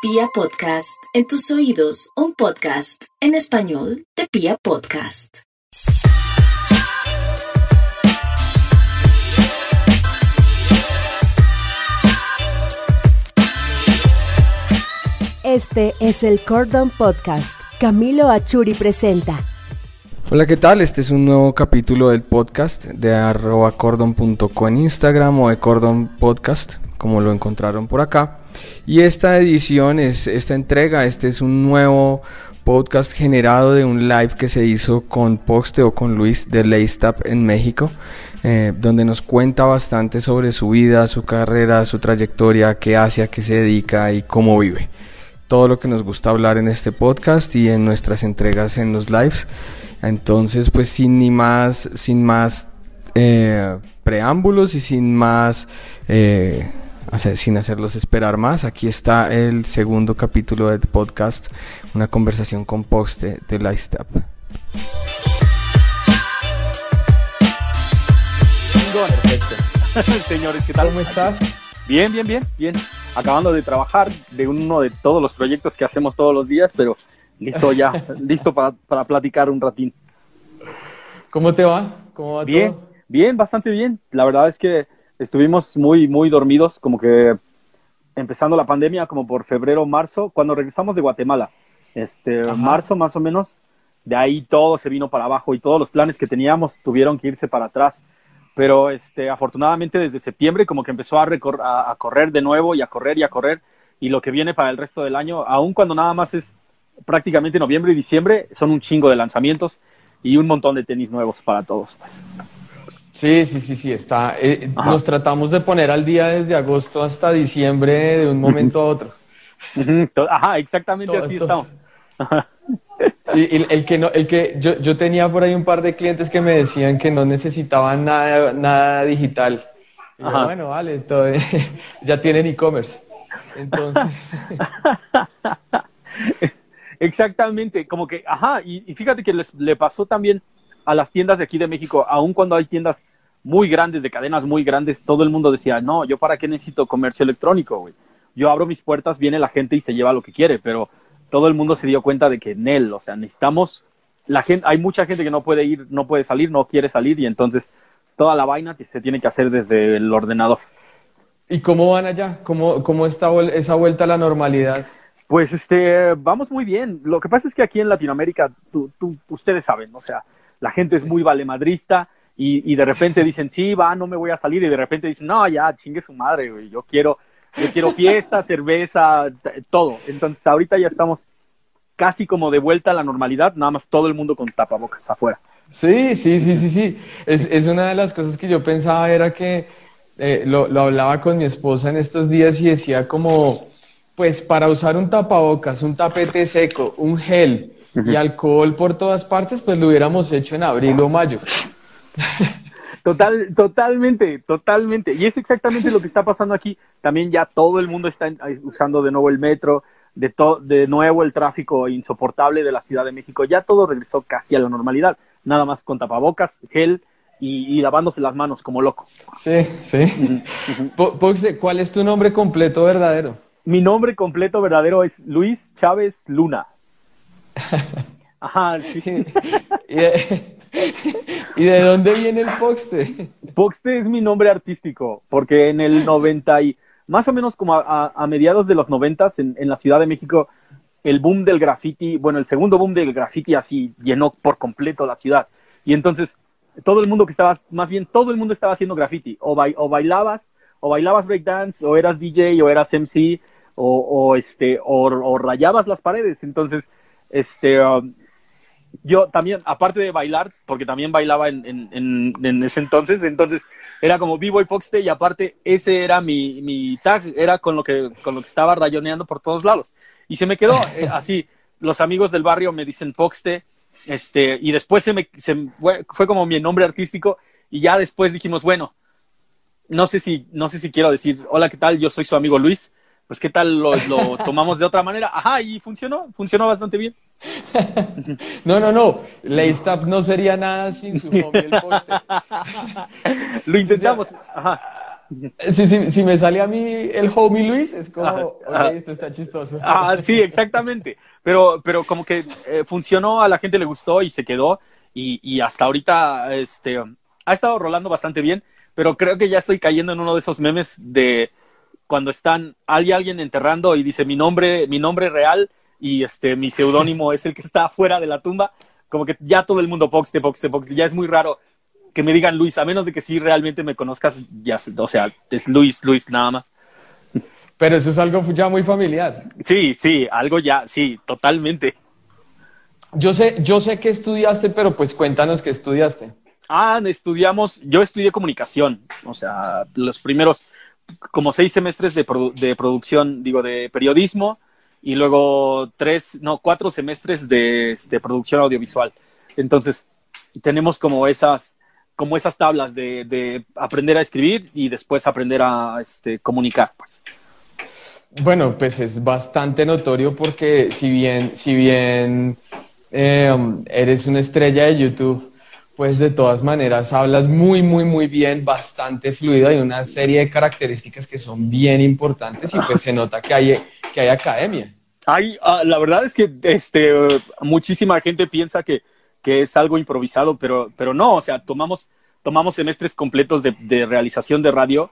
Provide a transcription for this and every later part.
Pia Podcast, en tus oídos, un podcast en español de Pia Podcast. Este es el Cordon Podcast. Camilo Achuri presenta. Hola, ¿qué tal? Este es un nuevo capítulo del podcast de arroba cordon.co en Instagram o de Cordon Podcast, como lo encontraron por acá. Y esta edición, es esta entrega, este es un nuevo podcast generado de un live que se hizo con Poste o con Luis de Laystap en México, eh, donde nos cuenta bastante sobre su vida, su carrera, su trayectoria, qué hace, a qué se dedica y cómo vive. Todo lo que nos gusta hablar en este podcast y en nuestras entregas en los lives. Entonces, pues sin ni más, sin más eh, preámbulos y sin más, eh, sin hacerlos esperar más, aquí está el segundo capítulo del podcast, una conversación con Poste de Lightstep. Perfecto. Señores, ¿qué tal? ¿Cómo estás? Bien, bien, bien, bien. Acabando de trabajar de uno de todos los proyectos que hacemos todos los días, pero listo ya, listo para, para, platicar un ratín. ¿Cómo te va? ¿Cómo va bien, bien, bastante bien. La verdad es que estuvimos muy, muy dormidos, como que empezando la pandemia, como por febrero, marzo, cuando regresamos de Guatemala. Este, marzo más o menos, de ahí todo se vino para abajo y todos los planes que teníamos tuvieron que irse para atrás. Pero este, afortunadamente desde septiembre como que empezó a, a, a correr de nuevo y a correr y a correr. Y lo que viene para el resto del año, aun cuando nada más es prácticamente noviembre y diciembre, son un chingo de lanzamientos y un montón de tenis nuevos para todos. Pues. Sí, sí, sí, sí, está. Eh, nos tratamos de poner al día desde agosto hasta diciembre de un momento a otro. Ajá, exactamente así estamos. Y el, que no, el que yo, yo tenía por ahí un par de clientes que me decían que no necesitaban nada, nada digital. bueno, vale, todo, ya tienen e-commerce. Entonces. Exactamente, como que, ajá, y, fíjate que les, le pasó también a las tiendas de aquí de México, aun cuando hay tiendas muy grandes, de cadenas muy grandes, todo el mundo decía, no, yo para qué necesito comercio electrónico, güey. Yo abro mis puertas, viene la gente y se lleva lo que quiere, pero todo el mundo se dio cuenta de que en él, o sea, necesitamos, la gente, hay mucha gente que no puede ir, no puede salir, no quiere salir y entonces toda la vaina se tiene que hacer desde el ordenador. ¿Y cómo van allá? ¿Cómo, cómo está esa vuelta a la normalidad? Pues este, vamos muy bien. Lo que pasa es que aquí en Latinoamérica, tú, ustedes saben, o sea, la gente es muy valemadrista y, y de repente dicen, sí, va, no me voy a salir y de repente dicen, no, ya, chingue su madre, güey, yo quiero, yo quiero fiesta, cerveza, todo. Entonces ahorita ya estamos casi como de vuelta a la normalidad, nada más todo el mundo con tapabocas afuera. Sí, sí, sí, sí, sí. Es, es una de las cosas que yo pensaba era que eh, lo, lo hablaba con mi esposa en estos días y decía como pues para usar un tapabocas, un tapete seco, un gel y alcohol por todas partes, pues lo hubiéramos hecho en abril o mayo. Total, totalmente, totalmente. Y es exactamente lo que está pasando aquí. También ya todo el mundo está usando de nuevo el metro, de, de nuevo el tráfico insoportable de la Ciudad de México. Ya todo regresó casi a la normalidad. Nada más con tapabocas, gel y, lavándose las manos como loco. Sí, sí. ¿cuál es tu nombre completo verdadero? Mi nombre completo verdadero es Luis Chávez Luna. Ajá, sí. ¿Y de, dónde viene el Poxte? Poxte es mi nombre artístico, porque en el 90 y más o menos como a, mediados de los 90 en, en la Ciudad de México, el boom del graffiti, bueno, el segundo boom del graffiti así llenó por completo la ciudad. Y entonces todo el mundo que estaba, más bien todo el mundo estaba haciendo graffiti, o, o bailabas, o bailabas breakdance, o eras DJ, o eras MC, o, este, o, rayabas las paredes. Entonces, este, um, yo también, aparte de bailar, porque también bailaba en, en, ese entonces, entonces era como vivo y Poxte y aparte ese era mi, mi tag, era con lo, que, con lo que estaba rayoneando por todos lados. Y se me quedó eh, así, los amigos del barrio me dicen Poxte, este, y después se me, se, fue como mi nombre artístico y ya después dijimos, bueno, no sé si, no sé si quiero decir, hola, ¿qué tal? Yo soy su amigo Luis pues qué tal lo, tomamos de otra manera. Ajá, y funcionó, funcionó bastante bien. No, no, no, Laystap no sería nada sin su nombre el. Lo intentamos. Ajá. si, si, si, me sale a mí el homie Luis, es como, esto está chistoso. Ah, sí, exactamente. Pero, pero como que eh, funcionó, a la gente le gustó y se quedó. Y, y hasta ahorita este, ha estado rolando bastante bien. Pero creo que ya estoy cayendo en uno de esos memes de cuando están, hay alguien enterrando y dice mi nombre, mi nombre real y este, mi seudónimo es el que está afuera de la tumba. Como que ya todo el mundo Poxte, Poxte, Poxte. Ya es muy raro que me digan Luis, a menos de que sí realmente me conozcas, ya, o sea, es Luis, Luis nada más. Pero eso es algo ya muy familiar. Sí, sí, algo ya, sí, totalmente. Yo sé, yo sé que estudiaste, pero pues cuéntanos qué estudiaste. Ah, estudiamos, yo estudié comunicación, o sea, los primeros como seis semestres de, de producción, digo, de periodismo, y luego tres, no, cuatro semestres de, de producción audiovisual. Entonces, tenemos como esas, como esas tablas de, aprender a escribir y después aprender a este, comunicar. Pues. Bueno, pues es bastante notorio porque si bien, si bien em, eres una estrella de YouTube, pues de todas maneras hablas muy, muy, muy bien, bastante fluido. Hay una serie de características que son bien importantes y pues se nota que hay, que hay academia. Hay, ah, la verdad es que este, muchísima gente piensa que que es algo improvisado, pero, pero no, o sea, tomamos, tomamos semestres completos de, realización de radio,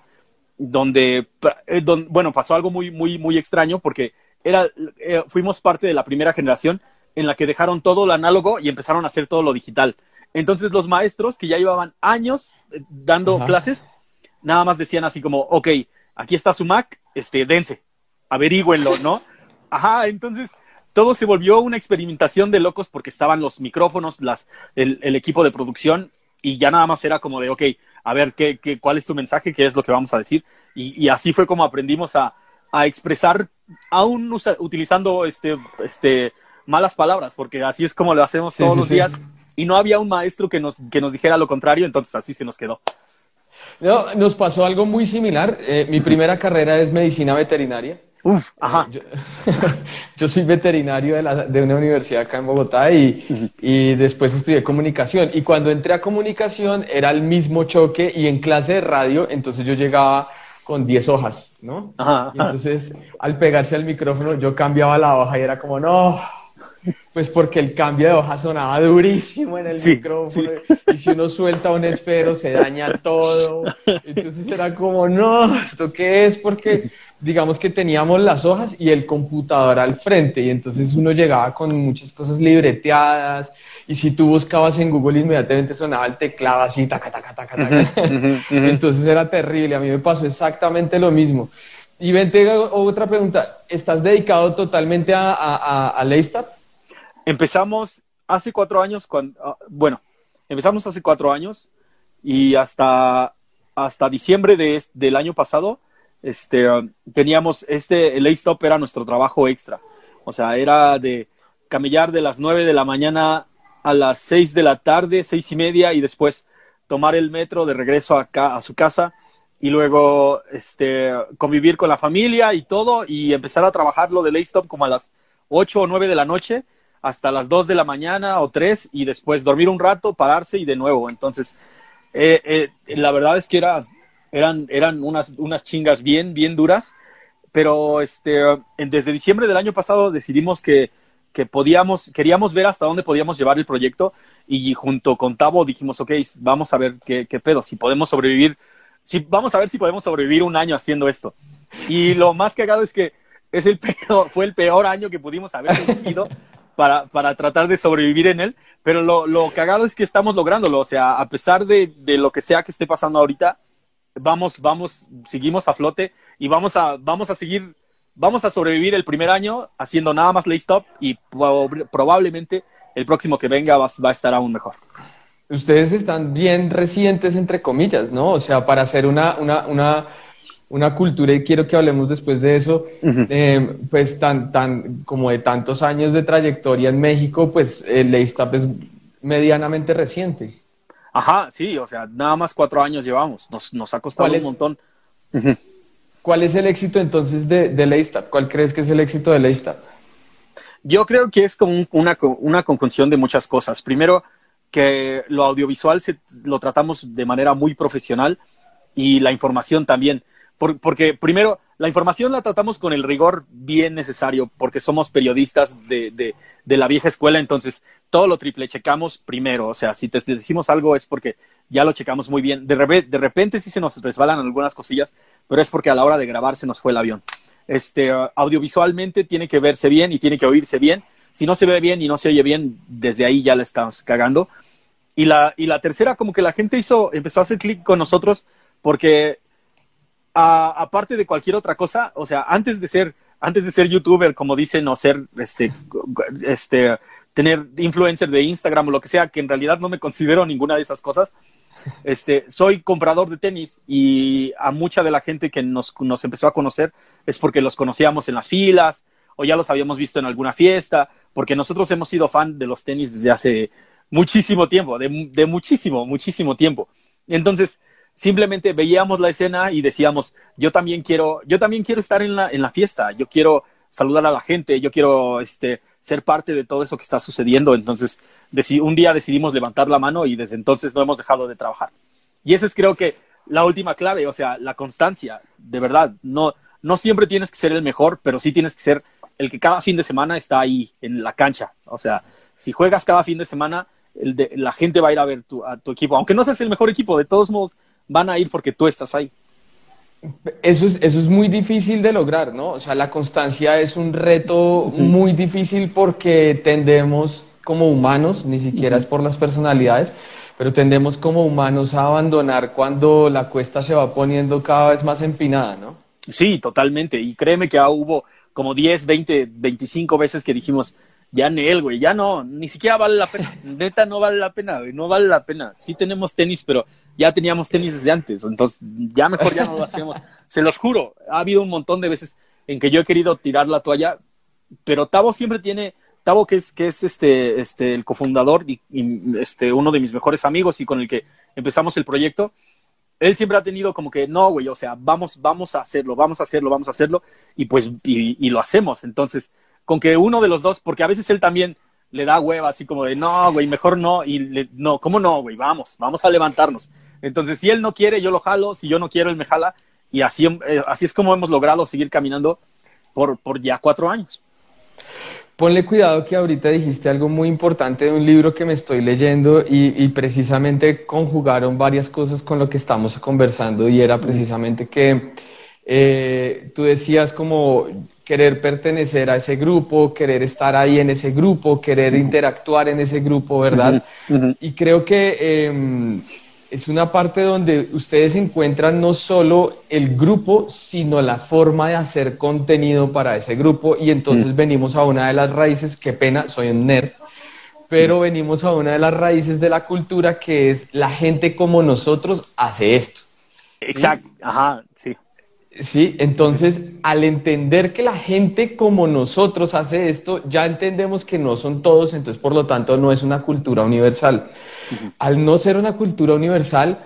donde, eh, bueno, pasó algo muy, muy, muy extraño porque era, eh, fuimos parte de la primera generación en la que dejaron todo lo análogo y empezaron a hacer todo lo digital. Entonces los maestros que ya llevaban años eh, dando clases, nada más decían así como, ok, aquí está su Mac, este, dense, averigüenlo, ¿no? Ajá, entonces todo se volvió una experimentación de locos porque estaban los micrófonos, las, el, equipo de producción y ya nada más era como de, ok, a ver, ¿qué, qué, cuál es tu mensaje? ¿Qué es lo que vamos a decir? Y, así fue como aprendimos a, expresar, aún utilizando este, este, malas palabras, porque así es como lo hacemos todos los días. Y no había un maestro que nos, que nos dijera lo contrario, entonces así se nos quedó. No, nos pasó algo muy similar. Eh, mi primera carrera es medicina veterinaria. Uf, ajá. Yo, soy veterinario de, una universidad acá en Bogotá y, y, después estudié comunicación. Y cuando entré a comunicación era el mismo choque y en clase de radio, entonces yo llegaba con 10 hojas, ¿no? Ajá, entonces al pegarse al micrófono yo cambiaba la hoja y era como, no, pues porque el cambio de hoja sonaba durísimo en el micrófono. Y si uno suelta un espero, se daña todo. Entonces era como, no, ¿esto qué es? Porque digamos que teníamos las hojas y el computador al frente. Y entonces uno llegaba con muchas cosas libreteadas. Y si tú buscabas en Google, inmediatamente sonaba el teclado así, taca, taca, taca, taca. Entonces era terrible. A mí me pasó exactamente lo mismo. Y vente, otra pregunta. ¿Estás dedicado totalmente a, a, a Empezamos hace cuatro años, ah, bueno, empezamos hace cuatro años y hasta, hasta diciembre de, del año pasado este, ah, teníamos este, el A-Stop era nuestro trabajo extra. O sea, era de camellar de las nueve de la mañana a las seis de la tarde, seis y media, y después tomar el metro de regreso a su casa y luego este, convivir con la familia y todo y empezar a trabajar lo del A-Stop como a las ocho o nueve de la noche hasta las 2 de la mañana o 3 y después dormir un rato, pararse y de nuevo. Entonces, eh, eh, la verdad es que era, eran, eran unas, unas chingas bien, bien duras, pero este, desde diciembre del año pasado decidimos que, que podíamos, queríamos ver hasta dónde podíamos llevar el proyecto y junto con Tavo dijimos, ok, vamos a ver qué, qué pedo, si podemos sobrevivir, si, vamos a ver si podemos sobrevivir un año haciendo esto. Y lo más cagado es que es el peor, fue el peor año que pudimos haber vivido para, para tratar de sobrevivir en él, pero lo, lo cagado es que estamos lográndolo, o sea, a pesar de, de lo que sea que esté pasando ahorita, vamos, vamos, seguimos a flote y vamos a, vamos a seguir, vamos a sobrevivir el primer año haciendo nada más lay stop y probablemente el próximo que venga va, va, a estar aún mejor. Ustedes están bien recientes, entre comillas, ¿no? O sea, para hacer una, una, una una cultura, y quiero que hablemos después de eso, eh, pues tan, tan como de tantos años de trayectoria en México, pues el Leistap es medianamente reciente. Ajá, sí, o sea, nada más cuatro años llevamos, nos, nos ha costado un montón. ¿Cuál es el éxito entonces de, de ¿Cuál crees que es el éxito de Leistap? Yo creo que es como una, una conjunción de muchas cosas. Primero, que lo audiovisual se, lo tratamos de manera muy profesional y la información también. Porque primero, la información la tratamos con el rigor bien necesario, porque somos periodistas de, de, la vieja escuela, entonces todo lo triple checamos primero. O sea, si te decimos algo es porque ya lo checamos muy bien. De, de repente sí se nos resbalan algunas cosillas, pero es porque a la hora de grabar se nos fue el avión. Este, audiovisualmente tiene que verse bien y tiene que oírse bien. Si no se ve bien y no se oye bien, desde ahí ya la estamos cagando. Y la, y la tercera, como que la gente hizo, empezó a hacer clic con nosotros porque aparte de cualquier otra cosa, o sea, antes de ser, antes de ser youtuber, como dicen, o ser, este, este, tener influencer de Instagram o lo que sea, que en realidad no me considero ninguna de esas cosas, este, soy comprador de tenis y a mucha de la gente que nos, nos empezó a conocer es porque los conocíamos en las filas o ya los habíamos visto en alguna fiesta, porque nosotros hemos sido fan de los tenis desde hace muchísimo tiempo, de, de muchísimo, muchísimo tiempo. Entonces, simplemente veíamos la escena y decíamos, yo también quiero, yo también quiero estar en la, en la fiesta, yo quiero saludar a la gente, yo quiero este, ser parte de todo eso que está sucediendo. Entonces, un día decidimos levantar la mano y desde entonces no hemos dejado de trabajar. Y esa es creo que la última clave, o sea, la constancia, de verdad, no, no siempre tienes que ser el mejor, pero sí tienes que ser el que cada fin de semana está ahí en la cancha. O sea, si juegas cada fin de semana, la gente va a ir a ver a tu equipo. Aunque no seas el mejor equipo, de todos modos van a ir porque tú estás ahí. Eso es, eso es muy difícil de lograr, ¿no? O sea, la constancia es un reto muy difícil porque tendemos como humanos, ni siquiera es por las personalidades, pero tendemos como humanos a abandonar cuando la cuesta se va poniendo cada vez más empinada, ¿no? Sí, totalmente. Y créeme que hubo como 10, 20, 25 veces que dijimos, ya Nel, güey, ya no, ni siquiera vale la pena. Neta, no vale la pena, güey, no vale la pena. Sí tenemos tenis, pero ya teníamos tenis desde antes, entonces ya mejor ya no lo hacemos. Se los juro, ha habido un montón de veces en que yo he querido tirar la toalla, pero Tavo siempre tiene, Tavo que es, que es este, este, el cofundador y, este, uno de mis mejores amigos y con el que empezamos el proyecto, él siempre ha tenido como que, no, güey, o sea, vamos, vamos a hacerlo, vamos a hacerlo, vamos a hacerlo, y pues, y, y lo hacemos. Entonces, con que uno de los dos, porque a veces él también le da hueva, así como de, no, güey, mejor no, y le, no, ¿cómo no, güey? Vamos, vamos a levantarnos. Entonces, si él no quiere, yo lo jalo, si yo no quiero, él me jala, y así, eh, así es como hemos logrado seguir caminando por, por ya cuatro años. Ponle cuidado que ahorita dijiste algo muy importante de un libro que me estoy leyendo y, y, precisamente conjugaron varias cosas con lo que estamos conversando y era precisamente que eh, tú decías como querer pertenecer a ese grupo, querer estar ahí en ese grupo, querer interactuar en ese grupo, ¿verdad? Y creo que em, es una parte donde ustedes encuentran no solo el grupo, sino la forma de hacer contenido para ese grupo. Y entonces venimos a una de las raíces, qué pena, soy un nerd, pero venimos a una de las raíces de la cultura que es la gente como nosotros hace esto. Exacto, ajá, sí. Entonces al entender que la gente como nosotros hace esto, ya entendemos que no son todos, entonces por lo tanto no es una cultura universal. Al no ser una cultura universal,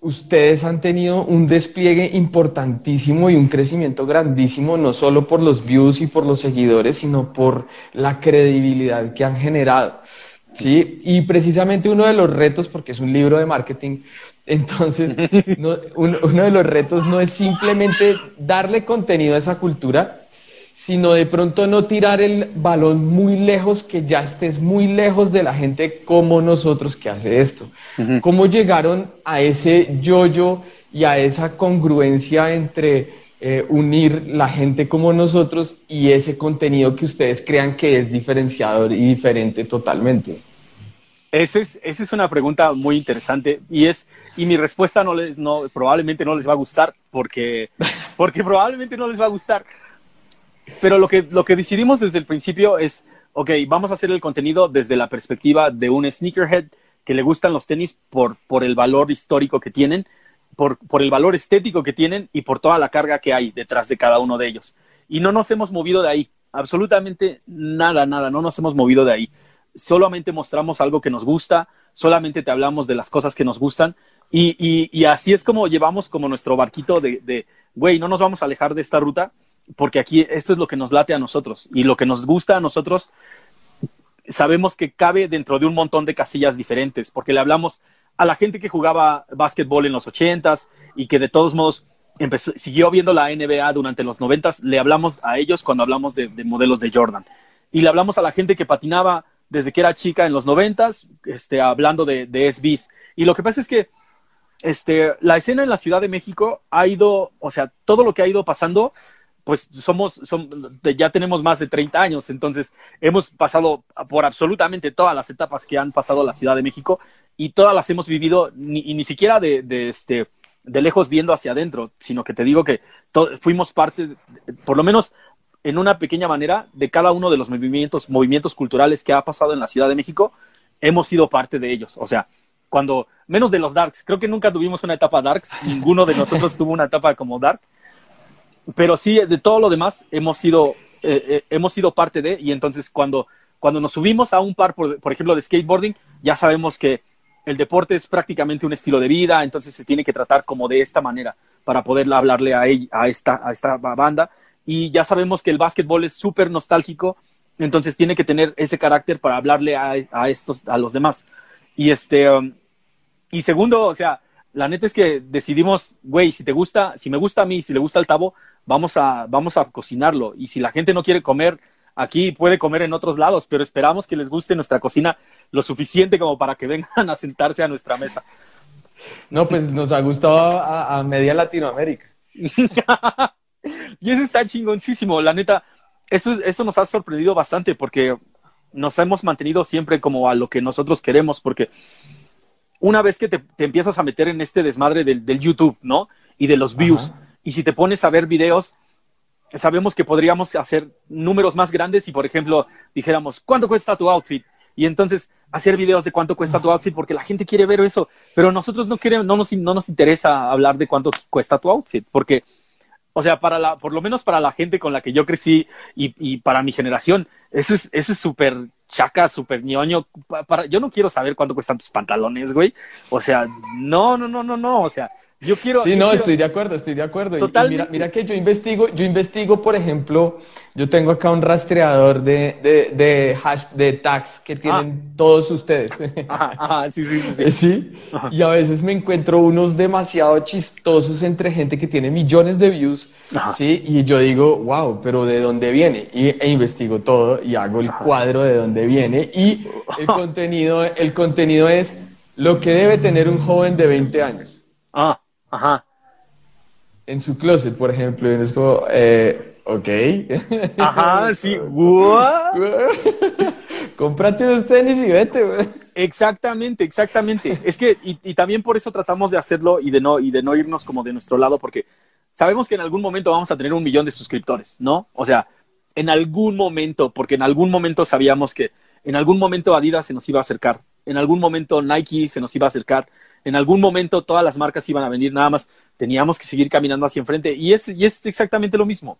ustedes han tenido un despliegue importantísimo y un crecimiento grandísimo, no solo por los views y por los seguidores, sino por la credibilidad que han generado. Sí, y precisamente uno de los retos, porque es un libro de marketing, entonces, uno de los retos no es simplemente darle contenido a esa cultura, sino de pronto no tirar el balón muy lejos, que ya estés muy lejos de la gente como nosotros que hace esto. ¿Cómo llegaron a ese yo-yo y a esa congruencia entre eh, unir la gente como nosotros y ese contenido que ustedes crean que es diferenciador y diferente totalmente? Esa es, esa es una pregunta muy interesante y es y mi respuesta no les no probablemente no les va a gustar porque porque probablemente no les va a gustar. Pero lo que lo que decidimos desde el principio es, ok, vamos a hacer el contenido desde la perspectiva de un sneakerhead que le gustan los tenis por por el valor histórico que tienen, por por el valor estético que tienen y por toda la carga que hay detrás de cada uno de ellos. Y no nos hemos movido de ahí, absolutamente nada, nada, no nos hemos movido de ahí solamente mostramos algo que nos gusta, solamente te hablamos de las cosas que nos gustan y, y, así es como llevamos como nuestro barquito de, güey, no nos vamos a alejar de esta ruta porque aquí esto es lo que nos late a nosotros y lo que nos gusta a nosotros sabemos que cabe dentro de un montón de casillas diferentes porque le hablamos a la gente que jugaba básquetbol en los ochentas y que de todos modos siguió viendo la NBA durante los noventas, le hablamos a ellos cuando hablamos de, modelos de Jordan. Y le hablamos a la gente que patinaba desde que era chica en los noventas, este, hablando de, de SBs. Y lo que pasa es que este, la escena en la Ciudad de México ha ido, o sea, todo lo que ha ido pasando, pues somos, ya tenemos más de 30 años, entonces hemos pasado por absolutamente todas las etapas que han pasado la Ciudad de México y todas las hemos vivido, ni, y ni siquiera de, este, de lejos viendo hacia adentro, sino que te digo que fuimos parte, por lo menos en una pequeña manera, de cada uno de los movimientos, movimientos culturales que ha pasado en la Ciudad de México, hemos sido parte de ellos. O sea, cuando, menos de los Darks, creo que nunca tuvimos una etapa Darks, ninguno de nosotros tuvo una etapa como Dark, pero sí, de todo lo demás hemos sido, eh, eh, hemos sido parte de, y entonces cuando, cuando nos subimos a un par, por, por ejemplo, de skateboarding, ya sabemos que el deporte es prácticamente un estilo de vida, entonces se tiene que tratar como de esta manera para poder hablarle a, a, esta, a esta banda. Y ya sabemos que el básquetbol es súper nostálgico, entonces tiene que tener ese carácter para hablarle a, a, estos, a los demás. Y este, um, y segundo, o sea, la neta es que decidimos, güey, si te gusta, si me gusta a mí, si le gusta al Tabo, vamos a, vamos a cocinarlo. Y si la gente no quiere comer aquí, puede comer en otros lados, pero esperamos que les guste nuestra cocina lo suficiente como para que vengan a sentarse a nuestra mesa. No, pues nos ha gustado a, media Latinoamérica. y eso está chingoncísimo, la neta. Eso, eso nos ha sorprendido bastante porque nos hemos mantenido siempre como a lo que nosotros queremos, porque una vez que te, empiezas a meter en este desmadre del, YouTube, ¿no? Y de los views, y si te pones a ver videos, sabemos que podríamos hacer números más grandes y, por ejemplo, dijéramos, ¿cuánto cuesta tu outfit? Y entonces hacer videos de cuánto cuesta tu outfit porque la gente quiere ver eso, pero nosotros no queremos, no nos, no nos interesa hablar de cuánto cuesta tu outfit, porque o sea, para la, por lo menos para la gente con la que yo crecí y, y para mi generación, eso es, eso es súper chaca, súper ñoño. Para, yo no quiero saber cuánto cuestan tus pantalones, güey. O sea, no, no, no, no, no. O sea, yo quiero. Sí, no, estoy de acuerdo, estoy de acuerdo. mira, mira, que yo investigo, yo investigo, por ejemplo, yo tengo acá un rastreador de, de, de hash, de tags que tienen ah. todos ustedes. Ajá, ajá, sí, sí, sí. ¿Sí? Y a veces me encuentro unos demasiado chistosos entre gente que tiene millones de views, ¿sí? Y yo digo, wow, pero ¿de dónde viene? Y, e investigo todo y hago el cuadro de dónde viene. Y el contenido, el contenido es lo que debe tener un joven de 20 años. Ajá. En su closet, por ejemplo, y es como, eh, ok. Ajá, sí. Cómprate unos tenis y vete, güey. Exactamente, exactamente. Es que, y, también por eso tratamos de hacerlo y de no, y de no irnos como de nuestro lado, porque sabemos que en algún momento vamos a tener un millón de suscriptores, ¿no? O sea, en algún momento, porque en algún momento sabíamos que en algún momento Adidas se nos iba a acercar, en algún momento Nike se nos iba a acercar, en algún momento todas las marcas iban a venir, nada más teníamos que seguir caminando hacia enfrente y es, y es exactamente lo mismo.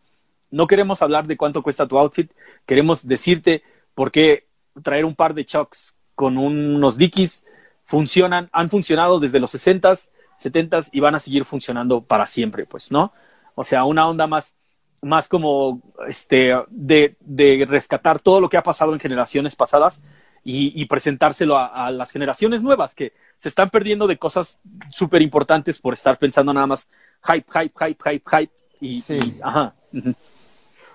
No queremos hablar de cuánto cuesta tu outfit, queremos decirte por qué traer un par de chucks con unos dickies funcionan, han funcionado desde los 60s, 70s y van a seguir funcionando para siempre, pues, ¿no? O sea, una onda más, más como este, de, de rescatar todo lo que ha pasado en generaciones pasadas y, presentárselo a, las generaciones nuevas que se están perdiendo de cosas súper importantes por estar pensando nada más hype, hype, hype, hype, hype. Y, sí. ajá.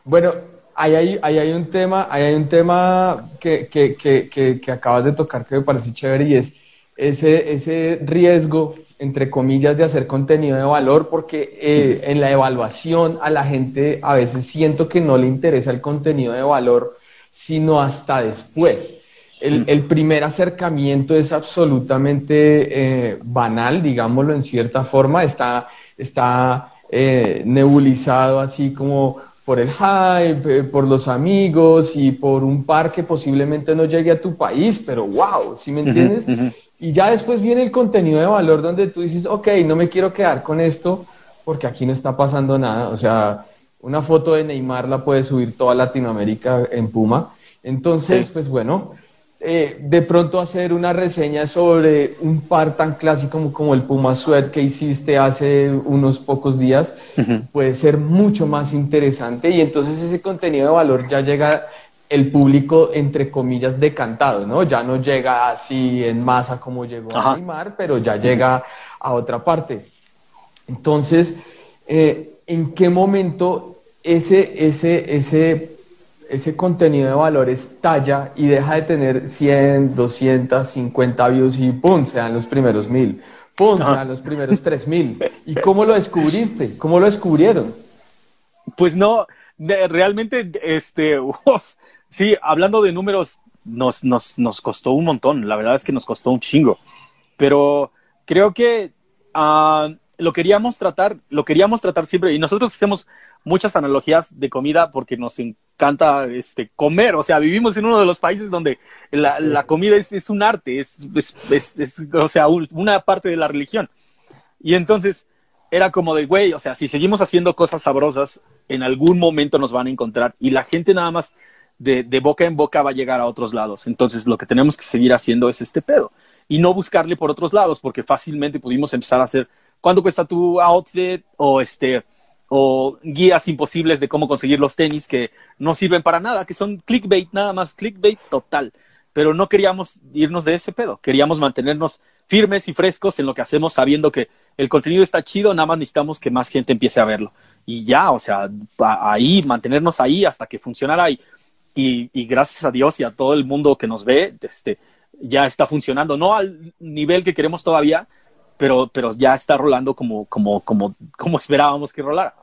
Bueno, ahí hay, hay un tema, ahí hay un tema que, que, que, que, acabas de tocar que me parece chévere y es ese, ese riesgo, entre comillas, de hacer contenido de valor, porque eh, en la evaluación a la gente a veces siento que no le interesa el contenido de valor, sino hasta después. Mm. el, primer acercamiento es absolutamente eh, banal, digámoslo en cierta forma, está, está eh, nebulizado así como por el hype, eh, por los amigos y por un par que posiblemente no llegue a tu país, pero wow, ¿sí me entiendes? Y ya después viene el contenido de valor donde tú dices, ok, no me quiero quedar con esto porque aquí no está pasando nada, o sea, una foto de Neymar la puede subir toda Latinoamérica en Puma. Entonces, pues bueno, eh, de pronto hacer una reseña sobre un par tan clásico como, el Puma Sweat que hiciste hace unos pocos días puede ser mucho más interesante y entonces ese contenido de valor ya llega el público, entre comillas, decantado, ¿no? Ya no llega así en masa como llegó a Neymar, pero ya llega a otra parte. Entonces, eh, ¿en qué momento ese, ese, ese, ese contenido de valores talla y deja de tener 100, 250 views y ¡pum! se dan los primeros mil? ¡Pum! se dan los primeros 3000. ¿Y cómo lo descubriste? ¿Cómo lo descubrieron? Pues no, realmente, este, Sí, hablando de números, nos, nos, nos costó un montón. La verdad es que nos costó un chingo. Pero creo que ah, lo queríamos tratar, lo queríamos tratar siempre. Y nosotros hacemos muchas analogías de comida porque nos encanta este, comer. O sea, vivimos en uno de los países donde la, la comida es, es, un arte, es, es, es, o sea, una parte de la religión. Y entonces era como de, güey, o sea, si seguimos haciendo cosas sabrosas, en algún momento nos van a encontrar. Y la gente nada más de, boca en boca va a llegar a otros lados. Entonces, lo que tenemos que seguir haciendo es este pedo y no buscarle por otros lados, porque fácilmente pudimos empezar a hacer cuánto cuesta tu outfit o este o guías imposibles de cómo conseguir los tenis que no sirven para nada, que son clickbait, nada más clickbait total. Pero no queríamos irnos de ese pedo, queríamos mantenernos firmes y frescos en lo que hacemos, sabiendo que el contenido está chido, nada más necesitamos que más gente empiece a verlo. Y ya, o sea, ahí, mantenernos ahí hasta que funcionara. ahí y, gracias a Dios y a todo el mundo que nos ve, este, ya está funcionando, no al nivel que queremos todavía, pero, pero ya está rolando como, como, como, como esperábamos que rolara.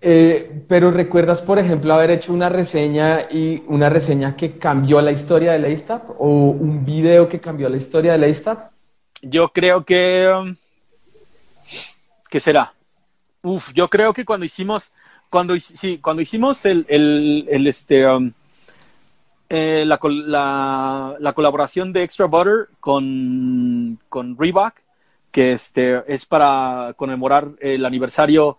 Eh, pero recuerdas, por ejemplo, haber hecho una reseña y una reseña que cambió la historia de Laystap o un video que cambió la historia de Laystap? Yo creo que um, ¿qué será? Uf, yo creo que cuando hicimos cuando, sí, cuando hicimos el, el, este, um, eh, la, la, colaboración de Extra Butter con, con Reebok, que este, es para conmemorar el aniversario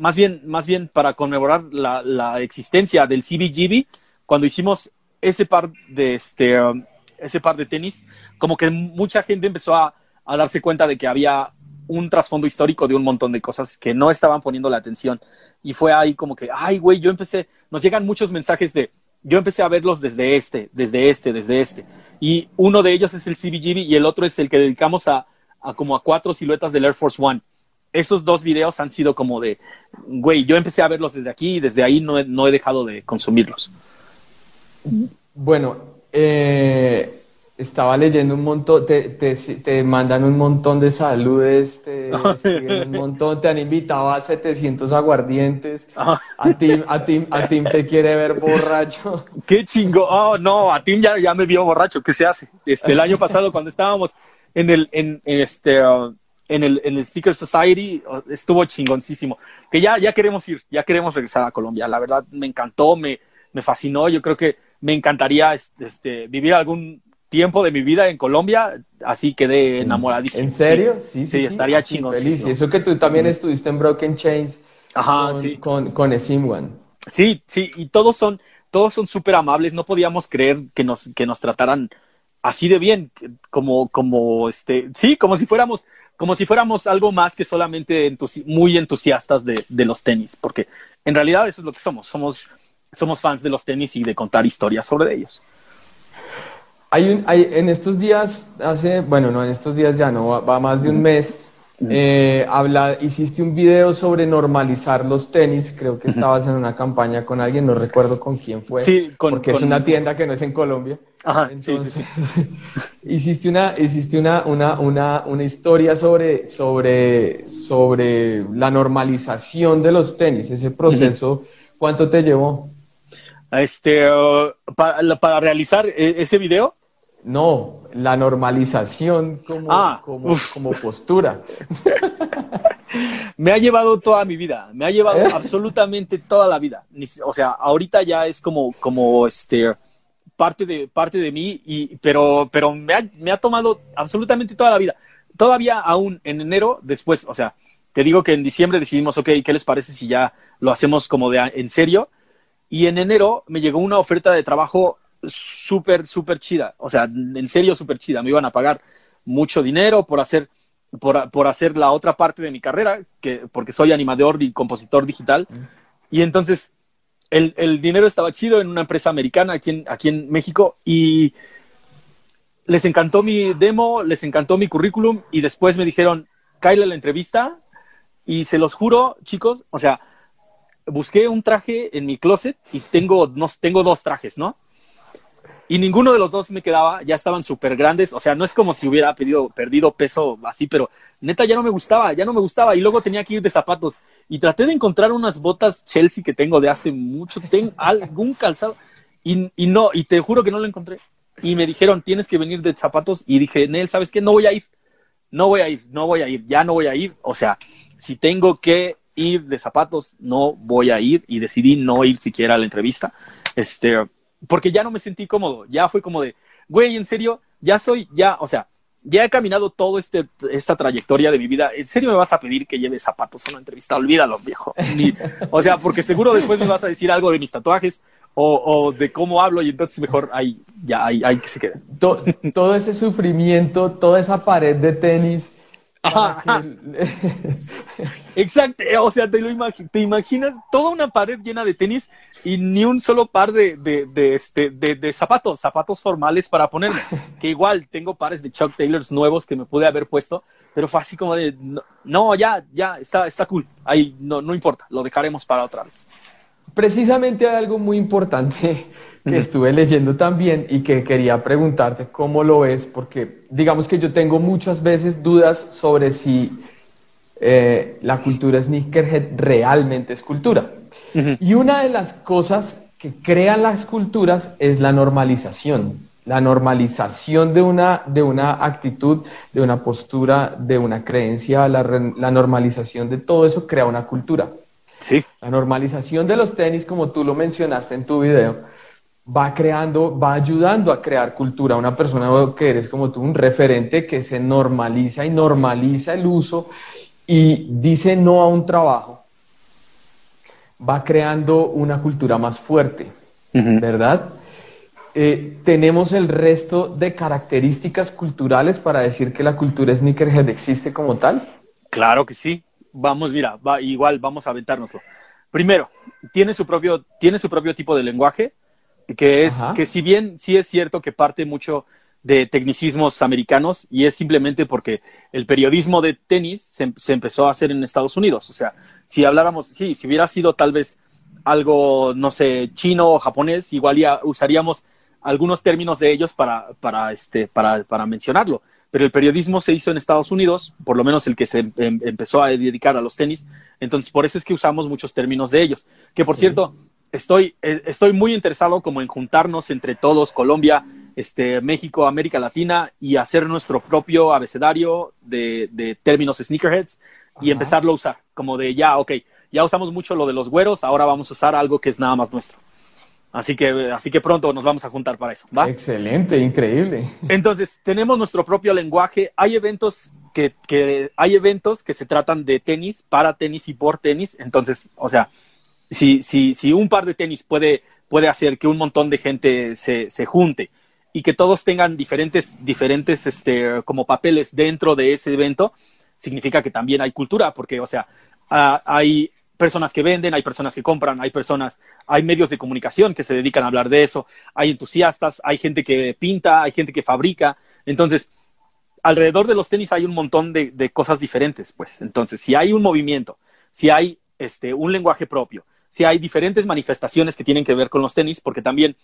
más bien, más bien para conmemorar la, la existencia del CBGB, cuando hicimos ese par de, este, um, ese par de tenis, como que mucha gente empezó a, a darse cuenta de que había un trasfondo histórico de un montón de cosas que no estaban poniendo la atención. Y fue ahí como que, ay, güey, yo empecé, nos llegan muchos mensajes de, yo empecé a verlos desde este, desde este, desde este. Y uno de ellos es el CBGB y el otro es el que dedicamos a, a como a cuatro siluetas del Air Force One. Esos dos videos han sido como de, güey, yo empecé a verlos desde aquí y desde ahí no he, no he dejado de consumirlos. Bueno, eh, estaba leyendo un montón, te, te, te, mandan un montón de saludes, te un montón, te han invitado a 700 aguardientes, a Tim, a Tim, a Tim te quiere ver borracho. Qué chingo, oh no, a Tim ya, ya me vio borracho, ¿qué se hace? Este, el año pasado cuando estábamos en el, en, este, uh, en el, en el Sticker Society, estuvo chingoncísimo, que ya, ya queremos ir, ya queremos regresar a Colombia, la verdad me encantó, me, me fascinó, yo creo que me encantaría este, vivir algún tiempo de mi vida en Colombia, así quedé enamoradísimo. ¿En serio? Sí, sí, estaría chingón. Feliz. Y eso que tú también estuviste en Broken Chains Ajá, con, sí. con, con. Sí, sí, y todos son todos son súper amables, no podíamos creer que nos, que nos trataran así de bien, como, como, este, sí, como si fuéramos, como si fuéramos algo más que solamente muy entusiastas de, de, los tenis, porque en realidad eso es lo que somos, somos, somos fans de los tenis y de contar historias sobre ellos. Hay, un, hay en estos días, hace, bueno, no, en estos días ya no, va, más de un mes, eh, habla, hiciste un video sobre normalizar los tenis, creo que estabas en una campaña con alguien, no recuerdo con quién fue, sí, con, porque es una tienda que no es en Colombia. Ajá, sí, sí, sí. hiciste una, hiciste una, una, una, una historia sobre, sobre, sobre la normalización de los tenis, ese proceso, ¿cuánto te llevó? Este, uh, para, para realizar e, ese video, no, la normalización como, ah, como, postura. me ha llevado toda mi vida, me ha llevado ¿Eh? absolutamente toda la vida. O sea, ahorita ya es como, como este parte de, parte de mí, y, pero, pero me, ha, me ha tomado absolutamente toda la vida. Todavía aún en enero, después, o sea, te digo que en diciembre decidimos, ok, ¿qué les parece si ya lo hacemos como de en serio? Y en enero me llegó una oferta de trabajo súper, súper chida. O sea, en serio, súper chida. Me iban a pagar mucho dinero por hacer, por, por, hacer la otra parte de mi carrera, que, porque soy animador y compositor digital. Y entonces el, el, dinero estaba chido en una empresa americana aquí en, aquí en México y les encantó mi demo, les encantó mi currículum y después me dijeron, Kyle la entrevista y se los juro, chicos, o sea, busqué un traje en mi closet y tengo, no, tengo dos trajes, ¿no? Y ninguno de los dos me quedaba, ya estaban súper grandes, o sea, no es como si hubiera pedido, perdido peso así, pero neta ya no me gustaba, ya no me gustaba y luego tenía que ir de zapatos y traté de encontrar unas botas Chelsea que tengo de hace mucho, tengo algún calzado y, y no, y te juro que no lo encontré. Y me dijeron, tienes que venir de zapatos y dije, Nel, ¿sabes qué? No voy a ir, no voy a ir, no voy a ir, ya no voy a ir, o sea, si tengo que ir de zapatos, no voy a ir y decidí no ir siquiera a la entrevista, este, porque ya no me sentí cómodo, ya fue como de, güey, en serio, ya soy, ya, o sea, ya he caminado toda este, esta trayectoria de mi vida. ¿En serio me vas a pedir que lleve zapatos a una entrevista? Olvídalo, viejo. o sea, porque seguro después me vas a decir algo de mis tatuajes o, o de cómo hablo y entonces mejor ahí ya ahí, ahí que se queda. Todo, todo ese sufrimiento, toda esa pared de tenis Exacto, o sea, te, lo te imaginas toda una pared llena de tenis y ni un solo par de, de, este, de, zapatos, zapatos formales para ponerme. Que igual tengo pares de Chuck Taylors nuevos que me pude haber puesto, pero fue así como de, no, ya, ya, está, está cool, ahí no, no importa, lo dejaremos para otra vez. Precisamente hay algo muy importante que estuve leyendo también y que quería preguntarte cómo lo ves, porque digamos que yo tengo muchas veces dudas sobre si eh, la cultura sneakerhead realmente es cultura. Y una de las cosas que crean las culturas es la normalización, la normalización de una, de una actitud, de una postura, de una creencia, la, la normalización de todo eso crea una cultura. Sí. La normalización de los tenis, como tú lo mencionaste en tu video, va creando, va ayudando a crear cultura. Una persona que eres como tú, un referente que se normaliza y normaliza el uso y dice no a un trabajo, va creando una cultura más fuerte, ¿verdad? Eh, tenemos el resto de características culturales para decir que la cultura sneakerhead existe como tal. Claro que sí. Vamos, mira, va, igual vamos a aventárnoslo. Primero, tiene su propio, tiene su propio tipo de lenguaje, que es que si bien sí es cierto que parte mucho de tecnicismos americanos y es simplemente porque el periodismo de tenis se, se, empezó a hacer en Estados Unidos. O sea, si habláramos, sí, si hubiera sido tal vez algo, no sé, chino o japonés, igual ya usaríamos algunos términos de ellos para, para, este, para, para mencionarlo. Pero el periodismo se hizo en Estados Unidos, por lo menos el que se em, empezó a dedicar a los tenis. Entonces, por eso es que usamos muchos términos de ellos. Que, por cierto, estoy, eh, estoy muy interesado como en juntarnos entre todos, Colombia, este, México, América Latina, y hacer nuestro propio abecedario de, de términos sneakerheads y empezarlo a usar, como de ya, ok, ya usamos mucho lo de los güeros, ahora vamos a usar algo que es nada más nuestro. Así que, así que pronto nos vamos a juntar para eso, ¿va? Excelente, increíble. Entonces, tenemos nuestro propio lenguaje. Hay eventos que, que, hay eventos que se tratan de tenis, para tenis y por tenis. Entonces, o sea, si, si, si un par de tenis puede, puede hacer que un montón de gente se, se junte y que todos tengan diferentes, diferentes este, como papeles dentro de ese evento, significa que también hay cultura, porque, o sea, uh, hay personas que venden, hay personas que compran, hay personas, hay medios de comunicación que se dedican a hablar de eso, hay entusiastas, hay gente que pinta, hay gente que fabrica. Entonces, alrededor de los tenis hay un montón de, de cosas diferentes, pues. Entonces, si hay un movimiento, si hay este, un lenguaje propio, si hay diferentes manifestaciones que tienen que ver con los tenis, porque también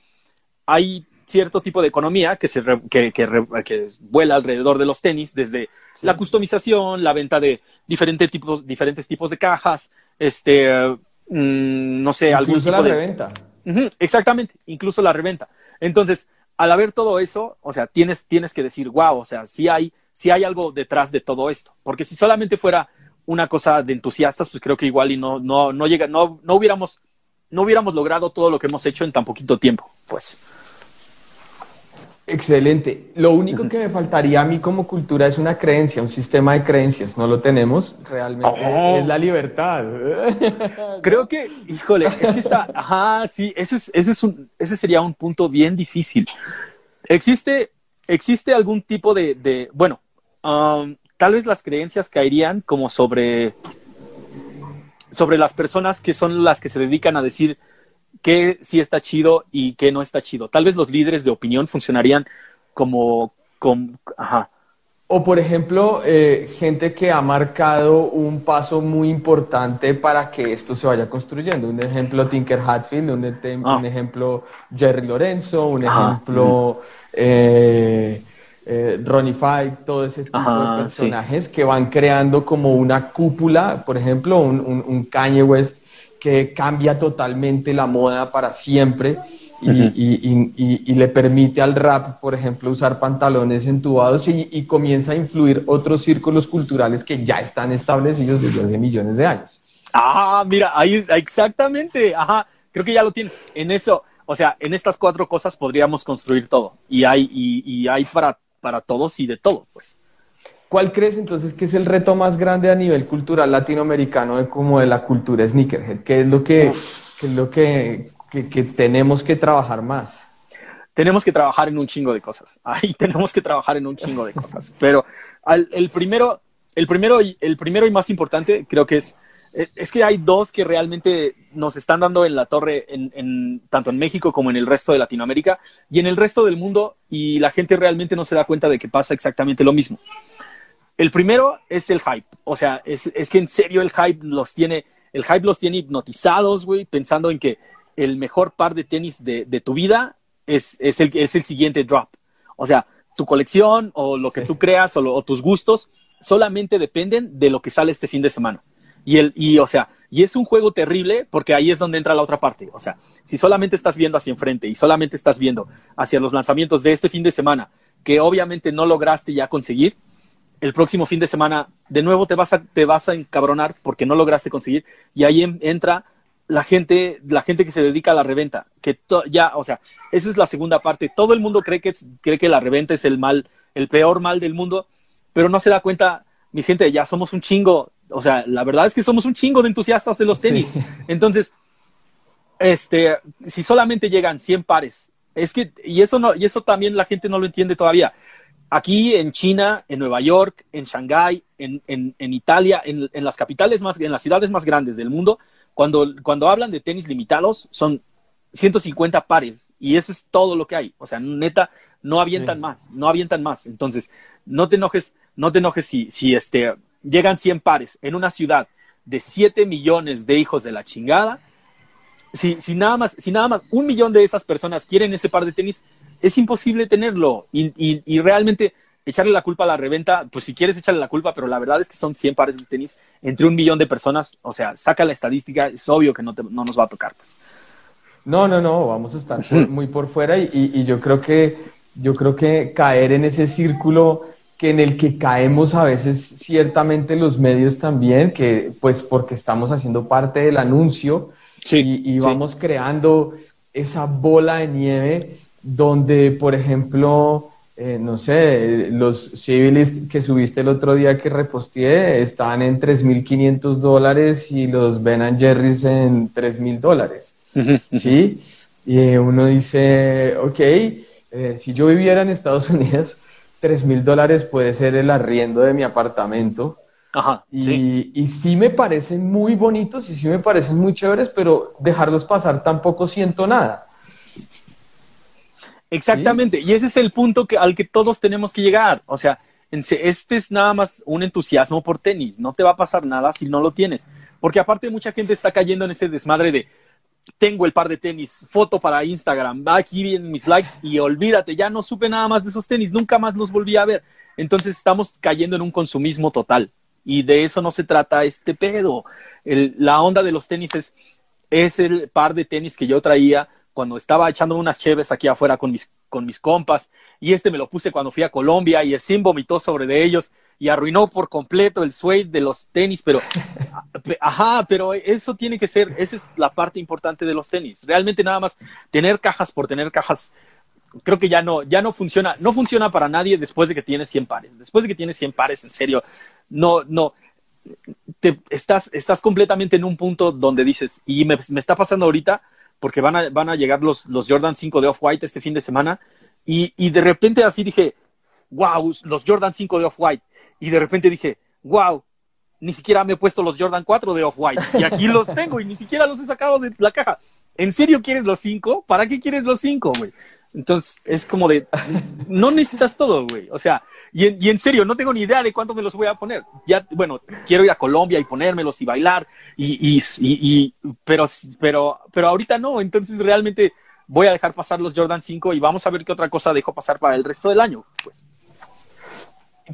hay cierto tipo de economía que, se que, que, vuela alrededor de los tenis, desde la customización, la venta de diferentes tipos, diferentes tipos de cajas, este, mm, no sé, incluso la reventa. exactamente, incluso la reventa. Entonces, al haber todo eso, o sea, tienes, tienes que decir, wow, o sea, si hay, si hay algo detrás de todo esto, porque si solamente fuera una cosa de entusiastas, pues creo que igual y no, no, no llega, no, no hubiéramos, no hubiéramos logrado todo lo que hemos hecho en tan poquito tiempo, pues. Excelente. Lo único que me faltaría a mí como cultura es una creencia, un sistema de creencias. No lo tenemos. Realmente oh. es la libertad. Creo que, híjole, es que está, ajá, sí, ese, es, ese, es un, ese sería un punto bien difícil. Existe, existe algún tipo de, de bueno, um, tal vez las creencias caerían como sobre, sobre las personas que son las que se dedican a decir qué sí está chido y qué no está chido. Tal vez los líderes de opinión funcionarían como, como ajá. O por ejemplo, eh, gente que ha marcado un paso muy importante para que esto se vaya construyendo. Un ejemplo, Tinker Hatfield, un, Ah. un ejemplo, Jerry Lorenzo, un ejemplo, eh, eh, Ronnie Fight, todo ese tipo Ajá, de personajes que van creando como una cúpula, por ejemplo, un, un, un Kanye West que cambia totalmente la moda para siempre y, y- y- y- y le permite al rap, por ejemplo, usar pantalones entubados y, y comienza a influir otros círculos culturales que ya están establecidos desde hace millones de años. Ah, mira, ahí exactamente, ajá, creo que ya lo tienes. En eso, o sea, en estas cuatro cosas podríamos construir todo y hay y, y hay para para todos y de todo, pues. ¿Cuál crees entonces que es el reto más grande a nivel cultural latinoamericano de como de la cultura sneakerhead? ¿Qué es lo que, qué es lo que, que- que tenemos que trabajar más? Tenemos que trabajar en un chingo de cosas. Ahí tenemos que trabajar en un chingo de cosas. Pero al- el primero, el primero y el primero y más importante creo que es eh, es que hay dos que realmente nos están dando en la torre, en, en- tanto en México como en el resto de Latinoamérica y en el resto del mundo, y la gente realmente no se da cuenta de que pasa exactamente lo mismo. El primero es el hype, o sea, es, es que en serio el hype los tiene, el hype los tiene hipnotizados, güey, pensando en que el mejor par de tenis de, de tu vida es, es, el, es el siguiente drop. O sea, tu colección o lo que Sí. tú creas o, lo- o tus gustos solamente dependen de lo que sale este fin de semana. Y, el, y, o sea, y es un juego terrible porque ahí es donde entra la otra parte. O sea, si solamente estás viendo hacia enfrente y solamente estás viendo hacia los lanzamientos de este fin de semana, que obviamente no lograste ya conseguir, el próximo fin de semana de nuevo te vas a, te vas a encabronar porque no lograste conseguir y ahí en- entra la gente, la gente que se dedica a la reventa, que to- ya, o sea, esa es la segunda parte. Todo el mundo cree que, es- cree que la reventa es el mal, el peor mal del mundo, pero no se da cuenta, mi gente, ya somos un chingo. O sea, la verdad es que somos un chingo de entusiastas de los tenis. Sí. Entonces, este, si solamente llegan 100 pares, es que, y eso no, y eso también la gente no lo entiende todavía. Aquí en China, en Nueva York, en Shanghái, en, en, en Italia, en, en las capitales más, en las ciudades más grandes del mundo, cuando, cuando hablan de tenis limitados, son 150 pares y eso es todo lo que hay. O sea, neta, no avientan Sí. más, no avientan más. Entonces, no te enojes, no te enojes si, si este, llegan 100 pares en una ciudad de 7 millones de hijos de la chingada. Si, si, nada más, si nada más un millón de esas personas quieren ese par de tenis, es imposible tenerlo. Y, y- y realmente echarle la culpa a la reventa, pues si quieres echarle la culpa, pero la verdad es que son 100 pares de tenis entre un millón de personas. O sea, saca la estadística, es obvio que no, te- no nos va a tocar. Pues. No, no, no, vamos a estar por- muy por fuera y, y- yo creo que yo creo que caer en ese círculo que en el que caemos a veces ciertamente los medios también, que pues porque estamos haciendo parte del anuncio Sí, y, y sí. vamos creando esa bola de nieve donde, por ejemplo, eh, no sé, los civilist que subiste el otro día que reposteé están en 3.500 dólares y los Ben Jerry's en 3.000 dólares. ¿sí? Y uno dice, ok, eh, si yo viviera en Estados Unidos, tres mil dólares puede ser el arriendo de mi apartamento. Ajá, Y sí. y sí me parecen muy bonitos y sí me parecen muy chéveres, pero dejarlos pasar tampoco siento nada. Exactamente, y ese es el punto que, al que todos tenemos que llegar. O sea, este es nada más un entusiasmo por tenis, no te va a pasar nada si no lo tienes. Porque aparte mucha gente está cayendo en ese desmadre de tengo el par de tenis, foto para Instagram, va aquí vienen mis likes y olvídate, ya no supe nada más de esos tenis, nunca más los volví a ver. Entonces estamos cayendo en un consumismo total y de eso no se trata este pedo. La onda de los tenis es el par de tenis que yo traía cuando estaba echando unas cheves aquí afuera con mis, con mis compas y este me lo puse cuando fui a Colombia y el Sim vomitó sobre de ellos y arruinó por completo el suede de los tenis, pero ajá, pero eso tiene que ser, esa es la parte importante de los tenis. Realmente nada más tener cajas por tener cajas creo que ya no, ya no funciona, no funciona para nadie después de que tienes 100 pares. Después de que tienes 100 pares, en serio, no, no, te, estás, estás completamente en un punto donde dices, y me, me está pasando ahorita, porque van a, van a llegar los, los Jordan 5 de Off-White este fin de semana, y, y de repente así dije, wow, los Jordan 5 de Off-White, y de repente dije, wow, ni siquiera me he puesto los Jordan 4 de Off-White, y aquí los tengo, y ni siquiera los he sacado de la caja. ¿En serio quieres los cinco? ¿Para qué quieres los cinco, güey? Entonces, es como de, no necesitas todo, güey. O sea, y en, y en, serio, no tengo ni idea de cuánto me los voy a poner. Ya, bueno, quiero ir a Colombia y ponérmelos y bailar, y, y, y, pero, pero, pero ahorita no. Entonces, realmente voy a dejar pasar los Jordan 5 y vamos a ver qué otra cosa dejo pasar para el resto del año, pues.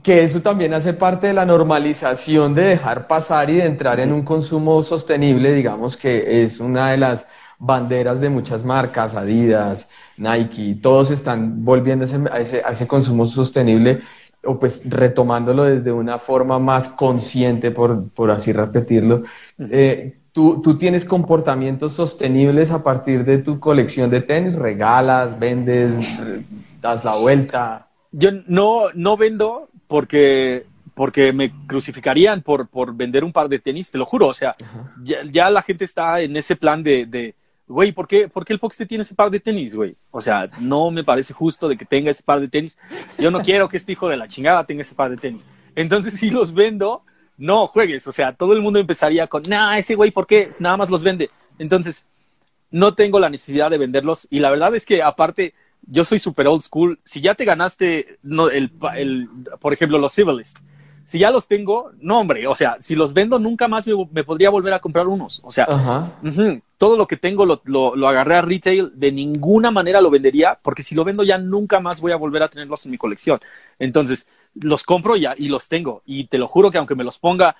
Que eso también hace parte de la normalización de dejar pasar y de entrar en un consumo sostenible, digamos que es una de las banderas de muchas marcas, Adidas, Nike, todos están volviendo a ese, a ese consumo sostenible o pues retomándolo desde una forma más consciente, por, por así repetirlo. Eh, ¿tú, ¿tú, tienes comportamientos sostenibles a partir de tu colección de tenis? ¿Regalas, vendes, das la vuelta? Yo no, no vendo porque porque me crucificarían por, por vender un par de tenis, te lo juro. O sea, ya, ya, la gente está en ese plan de, de, güey, ¿por qué, ¿por qué el Poxte tiene ese par de tenis, güey? O sea, no me parece justo de que tenga ese par de tenis. Yo no quiero que este hijo de la chingada tenga ese par de tenis. Entonces, si los vendo, no juegues. O sea, todo el mundo empezaría con, nah, ese güey, ¿por qué? Nada más los vende. Entonces, no tengo la necesidad de venderlos. Y la verdad es que, aparte, yo soy super old school. Si ya te ganaste, no, el, el, por ejemplo, los Civilist, si ya los tengo, no, hombre, o sea, si los vendo, nunca más me, me podría volver a comprar unos. O sea, uh -huh, todo lo que tengo lo, lo, agarré a retail, de ninguna manera lo vendería, porque si lo vendo ya nunca más voy a volver a tenerlos en mi colección. Entonces, los compro ya y los tengo. Y te lo juro que aunque me los ponga,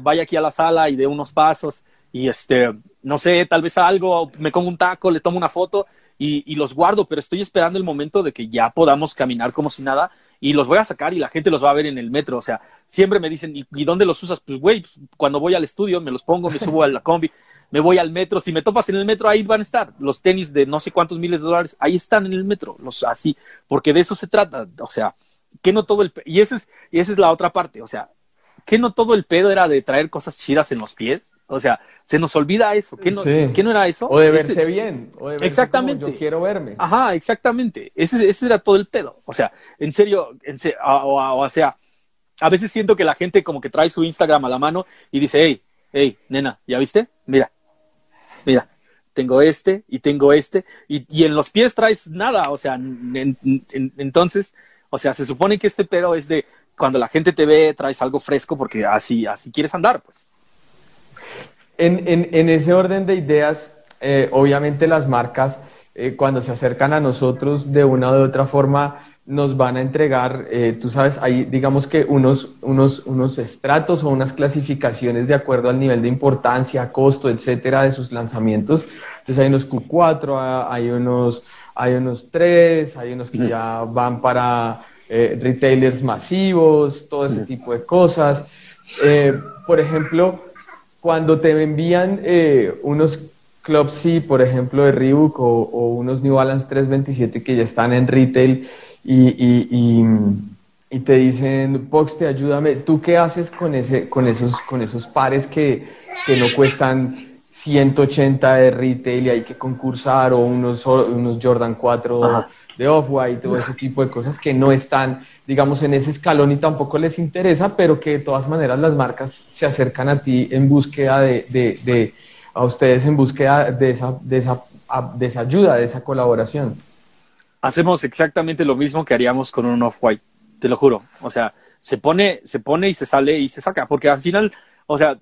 vaya aquí a la sala y dé unos pasos y este, no sé, tal vez algo, me como un taco, le tomo una foto y, los guardo, pero estoy esperando el momento de que ya podamos caminar como si nada y los voy a sacar y la gente los va a ver en el metro. O sea, siempre me dicen, ¿y, y dónde los usas? Pues, güey, pues, cuando voy al estudio me los pongo, me subo a la combi, me voy al metro. Si me topas en el metro, ahí van a estar. Los tenis de no sé cuántos miles de dólares, ahí están en el metro, los así, porque de eso se trata. O sea, que no todo el. Y, ese es, y esa es la otra parte. O sea, que no todo el pedo era de traer cosas chidas en los pies? O sea, se nos olvida eso. ¿Qué no, sí. ¿qué no era eso? O de verse ese, bien. O de verse exactamente. Como yo quiero verme. Ajá, exactamente. Ese, ese era todo el pedo. O sea, en serio, en serio o, o, o, sea, a veces siento que la gente como que trae su Instagram a la mano y dice, hey, hey, nena, ¿ya viste? Mira, mira, tengo este y tengo este. Y, y en los pies traes nada. O sea, en, en, entonces, o sea, se supone que este pedo es de cuando la gente te ve, traes algo fresco porque así, así quieres andar, pues. En, en, en ese orden de ideas, eh, obviamente las marcas, eh, cuando se acercan a nosotros de una u otra forma, nos van a entregar, eh, tú sabes, hay digamos que unos, unos, unos estratos o unas clasificaciones de acuerdo al nivel de importancia, costo, etcétera, de sus lanzamientos. Entonces hay unos Q4, hay unos, hay unos 3, hay unos que ya van para eh, retailers masivos, todo ese tipo de cosas. Eh, por ejemplo, cuando te envían unos Club C, por ejemplo, de Reebok o, o, unos New Balance 327 que ya están en retail y, y, y, y te dicen, Pox, te ayúdame, ¿tú qué haces con, ese, con, esos, con esos pares que, que no cuestan 180 de retail y hay que concursar o unos, unos Jordan 4 Ajá de Off-White, todo ese tipo de cosas que no están, digamos, en ese escalón y tampoco les interesa, pero que de todas maneras las marcas se acercan a ti en búsqueda de, de, de a ustedes en búsqueda de esa, de, esa, de esa ayuda, de esa colaboración. Hacemos exactamente lo mismo que haríamos con un Off-White, te lo juro. O sea, se pone, se pone y se sale y se saca, porque al final, o sea,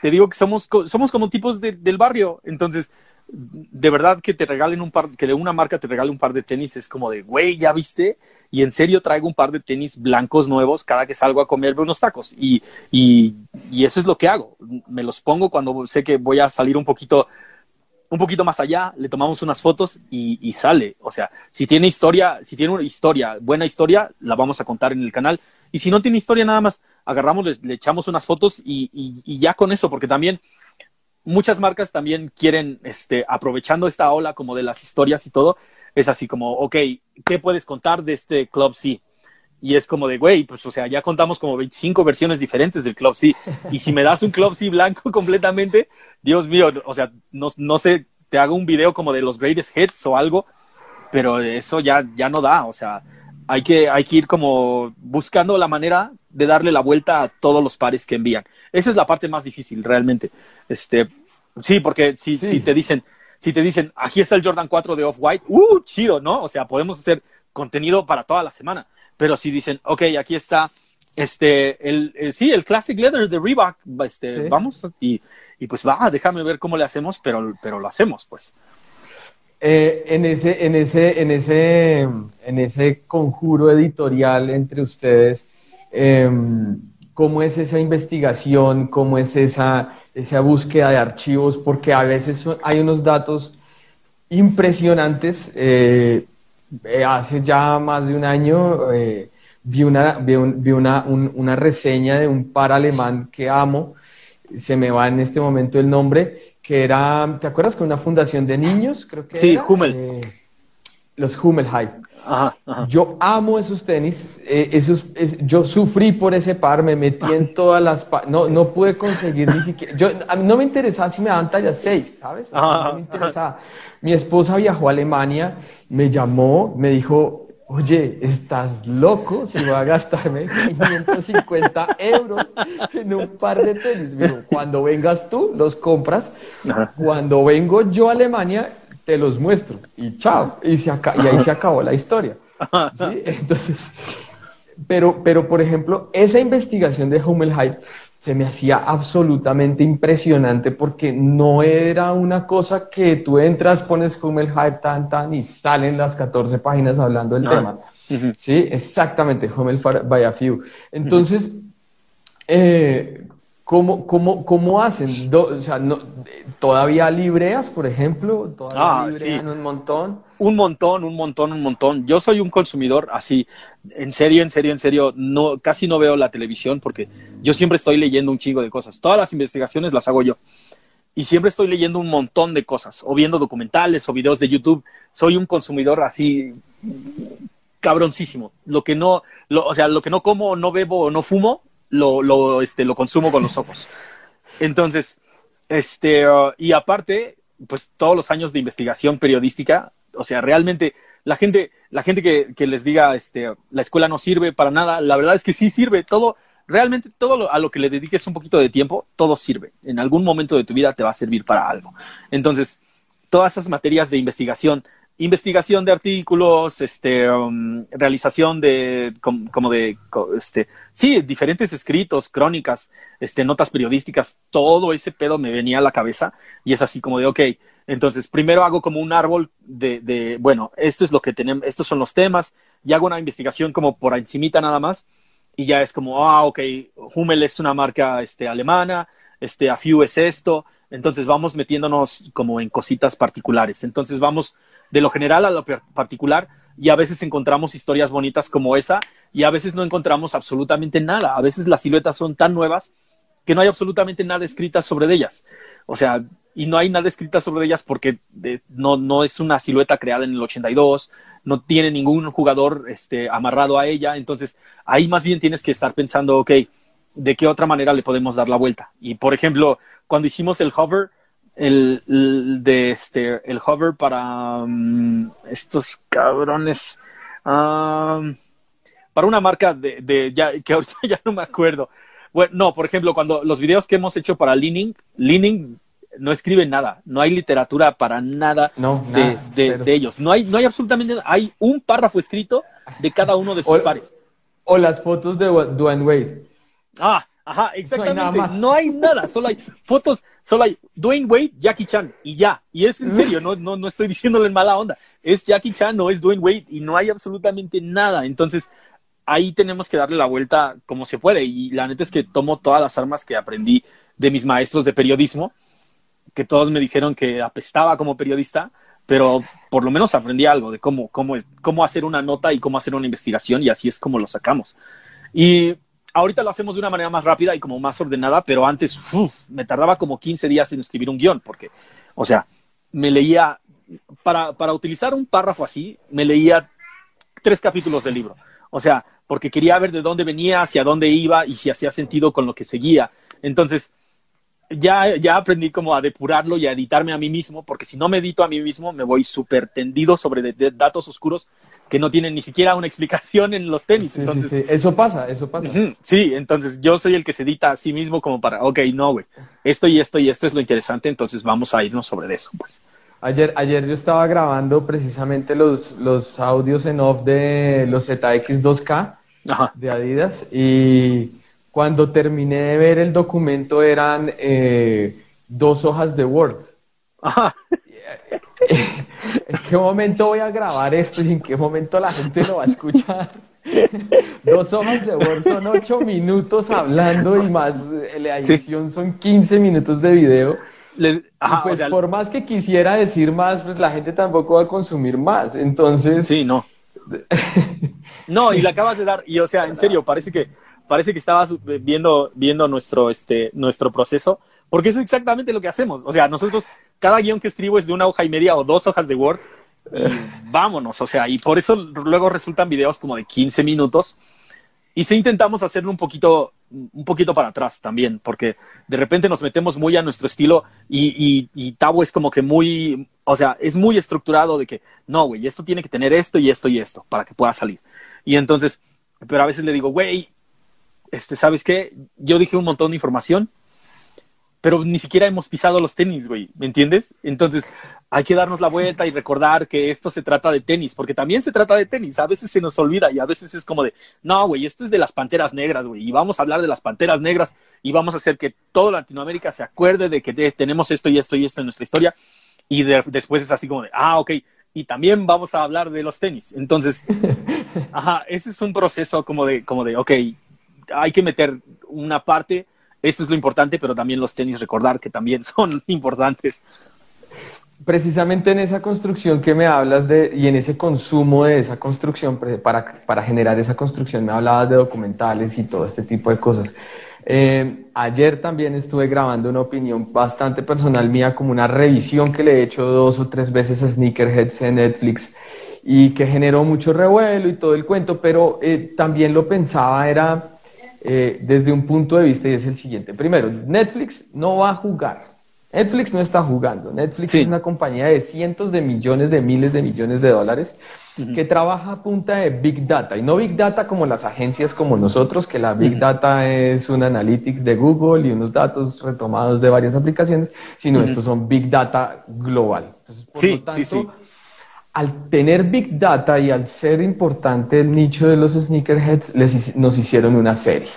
te digo que somos, somos como tipos de, del barrio, entonces de verdad que te regalen un par, que una marca te regale un par de tenis es como de, güey, ¿ya viste? Y en serio traigo un par de tenis blancos nuevos cada que salgo a comerme unos tacos. Y, y, y eso es lo que hago. Me los pongo cuando sé que voy a salir un poquito, un poquito más allá, le tomamos unas fotos y, sale. O sea, si tiene historia, si tiene una historia, buena historia, la vamos a contar en el canal. Y si no tiene historia, nada más agarramos, le, echamos unas fotos y, y, y ya con eso, porque también muchas marcas también quieren, este, aprovechando esta ola como de las historias y todo, es así como, ok, ¿qué puedes contar de este Club C? Y es como de, güey, pues, o sea, ya contamos como 25 versiones diferentes del Club C. Y si me das un Club C blanco completamente, Dios mío, o sea, no, no sé, te hago un video como de los greatest hits o algo, pero eso ya, ya no da, o sea, hay que, hay que ir como buscando la manera de darle la vuelta a todos los pares que envían. Esa es la parte más difícil, realmente. Este, sí, porque si, sí. si te dicen, si te dicen, aquí está el Jordan 4 de Off-White, ¡uh! Chido, ¿no? O sea, podemos hacer contenido para toda la semana. Pero si dicen, ok, aquí está, este, el, sí, el Classic Leather de Reebok, este, vamos, y, y, pues va, déjame ver cómo le hacemos, pero, pero lo hacemos, pues. Eh, en, ese, en, ese, en, ese, en ese conjuro editorial entre ustedes, em, ¿cómo es esa investigación? ¿Cómo es esa, esa búsqueda de archivos? Porque a veces hay unos datos impresionantes. Eh, eh, hace ya más de un año vi, una, vi, una, una reseña de un par alemán que amo, se me va en este momento el nombre, que era, ¿te acuerdas? Con una fundación de niños, creo que Sí, Hummel. Eh, los High. Yo amo esos tenis, eh, esos, yo sufrí por ese par, me metí en todas las, no, no pude conseguir ni siquiera, yo, a mí no me interesaba si me daban talla 6, ¿sabes? no me interesaba. Mi esposa viajó a Alemania, me llamó, me dijo, oye, estás loco si voy a gastarme 550 euros en un par de tenis. cuando vengas tú, los compras. Cuando vengo yo a Alemania, te los muestro. Y chao. Y, se y ahí se acabó la historia. Entonces, pero, pero, por ejemplo, esa investigación de Hummel Hype se me hacía absolutamente impresionante porque no era una cosa que tú entras, pones Hummel Hype, tan, tan, y salen las 14 páginas hablando del tema. Sí, exactamente, Hummel by a few. Entonces, eh, ¿cómo, cómo, cómo, hacen? o sea, no, ¿Todavía libreas, por ejemplo? ¿Todavía ah, librean un montón? Un montón, un montón, un montón. Yo soy un consumidor así, en serio, en serio, en serio, no, casi no veo la televisión porque yo siempre estoy leyendo un chingo de cosas. Todas las investigaciones las hago yo. Y siempre estoy leyendo un montón de cosas, o viendo documentales o videos de YouTube. Soy un consumidor así cabroncísimo. Lo que no, o sea, lo que no como, no bebo o no fumo, lo, lo, este, lo consumo con los ojos. Entonces, este, uh, y aparte, pues todos los años de investigación periodística, o sea, realmente la gente, la gente que, que les diga, este, la escuela no sirve para nada, la verdad es que sí sirve, todo, realmente todo a lo que le dediques un poquito de tiempo, todo sirve. En algún momento de tu vida te va a servir para algo. Entonces, todas esas materias de investigación, investigación de artículos, este, um, realización de, como, de, este, sí, diferentes escritos, crónicas, este, notas periodísticas, todo ese pedo me venía a la cabeza y es así como de, ok, entonces primero hago como un árbol de, de bueno, esto es lo que tenemos, estos son los temas y hago una investigación como por encimita nada más y ya es como, ah, ok, Hummel es una marca este, alemana, este, Afiu es esto, entonces vamos metiéndonos como en cositas particulares. Entonces vamos de lo general a lo particular y a veces encontramos historias bonitas como esa y a veces no encontramos absolutamente nada. A veces las siluetas son tan nuevas que no hay absolutamente nada escrita sobre ellas. O sea, y no hay nada escrita sobre ellas porque no, no es una silueta creada en el 82, no tiene ningún jugador este, amarrado a ella, entonces ahí más bien tienes que estar pensando, ok, ¿de qué otra manera le podemos dar la vuelta? Y por ejemplo, cuando hicimos el hover, el, de este, el hover para mm, estos cabrones, para una marca de, de ya, que ahorita ya no me acuerdo. Bueno, no, por ejemplo, cuando los videos que hemos hecho para Leaning, Leaning no escriben nada, no hay literatura para nada, de, ellos. No hay, no hay absolutamente nada. Hay un párrafo escrito de cada uno de sus pares. O las fotos de Dwayne Wade. Ah, ajá, exactamente. No hay, nada, solo hay fotos, solo hay Dwayne Wade, Jackie Chan y ya. Y es en serio, no, no, no estoy diciéndole en mala onda. Es Jackie Chan, no es Dwayne Wade y no hay absolutamente nada. Entonces, ahí tenemos que darle la vuelta como se puede. Y la neta es que tomo todas las armas que aprendí de mis maestros de periodismo que todos me dijeron que apestaba como periodista, pero por lo menos aprendí algo de cómo, cómo, cómo hacer una nota y cómo hacer una investigación y así es como lo sacamos. Y ahorita lo hacemos de una manera más rápida y como más ordenada, pero antes me tardaba como 15 días en escribir un guion, porque, o sea, me leía, para, para utilizar un párrafo así, me leía tres capítulos del libro. O sea, porque quería ver de dónde venía, hacia dónde iba y si hacía sentido con lo que seguía. Entonces, ya, ya aprendí como a depurarlo y a editarme a mí mismo, porque si no me edito a mí mismo, me voy súper tendido sobre datos oscuros que no tienen ni siquiera una explicación en los tenis. entonces, Eso pasa, eso pasa. sí, entonces yo soy el que se edita a sí mismo como para, ok, no, güey, esto y esto y esto es lo interesante, entonces vamos a irnos sobre eso, pues. Ayer, ayer yo estaba grabando precisamente los, los audios en off de los ZX 2K de Adidas y cuando terminé de ver el documento eran eh, dos hojas de Word. ¿En qué momento voy a grabar esto y en qué momento la gente lo va a escuchar? Dos hojas de Word son ocho minutos hablando y más eh, la edición son 15 minutos de video. pues por más que quisiera decir más, pues la gente tampoco va a consumir más. Entonces. Sí, no. no, y le acabas de dar, y o sea, en serio, parece que parece que estabas viendo, viendo nuestro, este, nuestro proceso, porque es exactamente lo que hacemos. O sea, nosotros, cada guion que escribo es de una hoja y media o dos hojas de Word, vámonos, o sea, y por eso luego resultan videos como de 15 minutos. Y sí intentamos hacerlo un poquito, un poquito para atrás también, porque de repente nos metemos muy a nuestro estilo y, y, Tabo es como que muy, o sea, es muy estructurado de que, no, güey, esto tiene que tener esto y esto y esto para que pueda salir. Y entonces, pero a veces le digo, güey, este, ¿sabes qué? Yo dije un montón de información, pero ni siquiera hemos pisado los tenis, güey, ¿me entiendes? Entonces, hay que darnos la vuelta y recordar que esto se trata de tenis, porque también se trata de tenis, a veces se nos olvida y a veces es como de, no, güey, esto es de las Panteras Negras, güey, y vamos a hablar de las Panteras Negras y vamos a hacer que toda Latinoamérica se acuerde de que tenemos esto y esto y esto en nuestra historia, y después es así como de, ah, ok, y también vamos a hablar de los tenis. Entonces, ajá, ese es un proceso como de, como de, ok, hay que meter una parte, esto es lo importante, pero también los tenis, recordar que también son importantes precisamente en esa construcción que me hablas de y en ese consumo de esa construcción, para, para generar esa construcción, me hablabas de documentales y todo este tipo de cosas. Eh, ayer también estuve grabando una opinión bastante personal mía, como una revisión que le he hecho dos o tres veces a Sneakerheads en Netflix y que generó mucho revuelo y todo el cuento, pero eh, también lo pensaba era eh, desde un punto de vista y es el siguiente. Primero, Netflix no va a jugar Netflix no está jugando. Netflix es una compañía de cientos de millones, de miles de millones de dólares que trabaja a punta de Big Data. Y no Big Data como las agencias como nosotros, que la Big Data es un analytics de Google y unos datos retomados de varias aplicaciones, sino estos son Big Data global. Entonces, por sí, lo tanto, sí, sí. Al tener Big Data y al ser importante el nicho de los sneakerheads, les, nos hicieron una serie.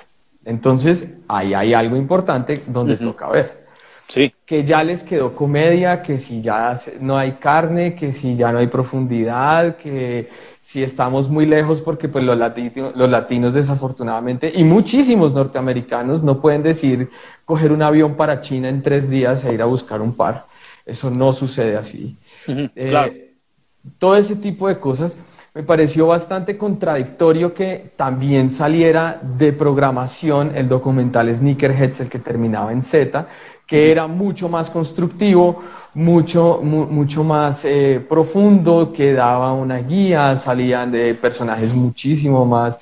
Entonces, ahí hay algo importante donde toca ver. Que ya les quedó comedia, que si ya no hay carne, que si ya no hay profundidad, que si estamos muy lejos porque pues los, latinos, los latinos desafortunadamente y muchísimos norteamericanos no pueden decir coger un avión para China en tres días e ir a buscar un par. Eso no sucede así. Eh, todo ese tipo de cosas me pareció bastante contradictorio que también saliera de programación el documental Sneakerheads, el que terminaba en Z, que era mucho más constructivo, mucho, mucho más eh, profundo, que daba una guía, salían de personajes muchísimo más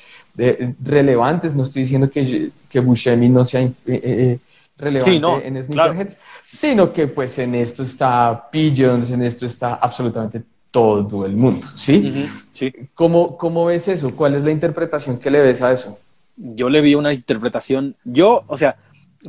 relevantes. No estoy diciendo que, que Buscemi no sea eh, eh, relevante en Sneakerheads, sino que pues en esto está Pigeons, en esto está absolutamente todo el mundo, ¿sí? sí. ¿Cómo, ¿Cómo ves eso? ¿Cuál es la interpretación que le ves a eso? Yo le vi una interpretación, yo, o sea,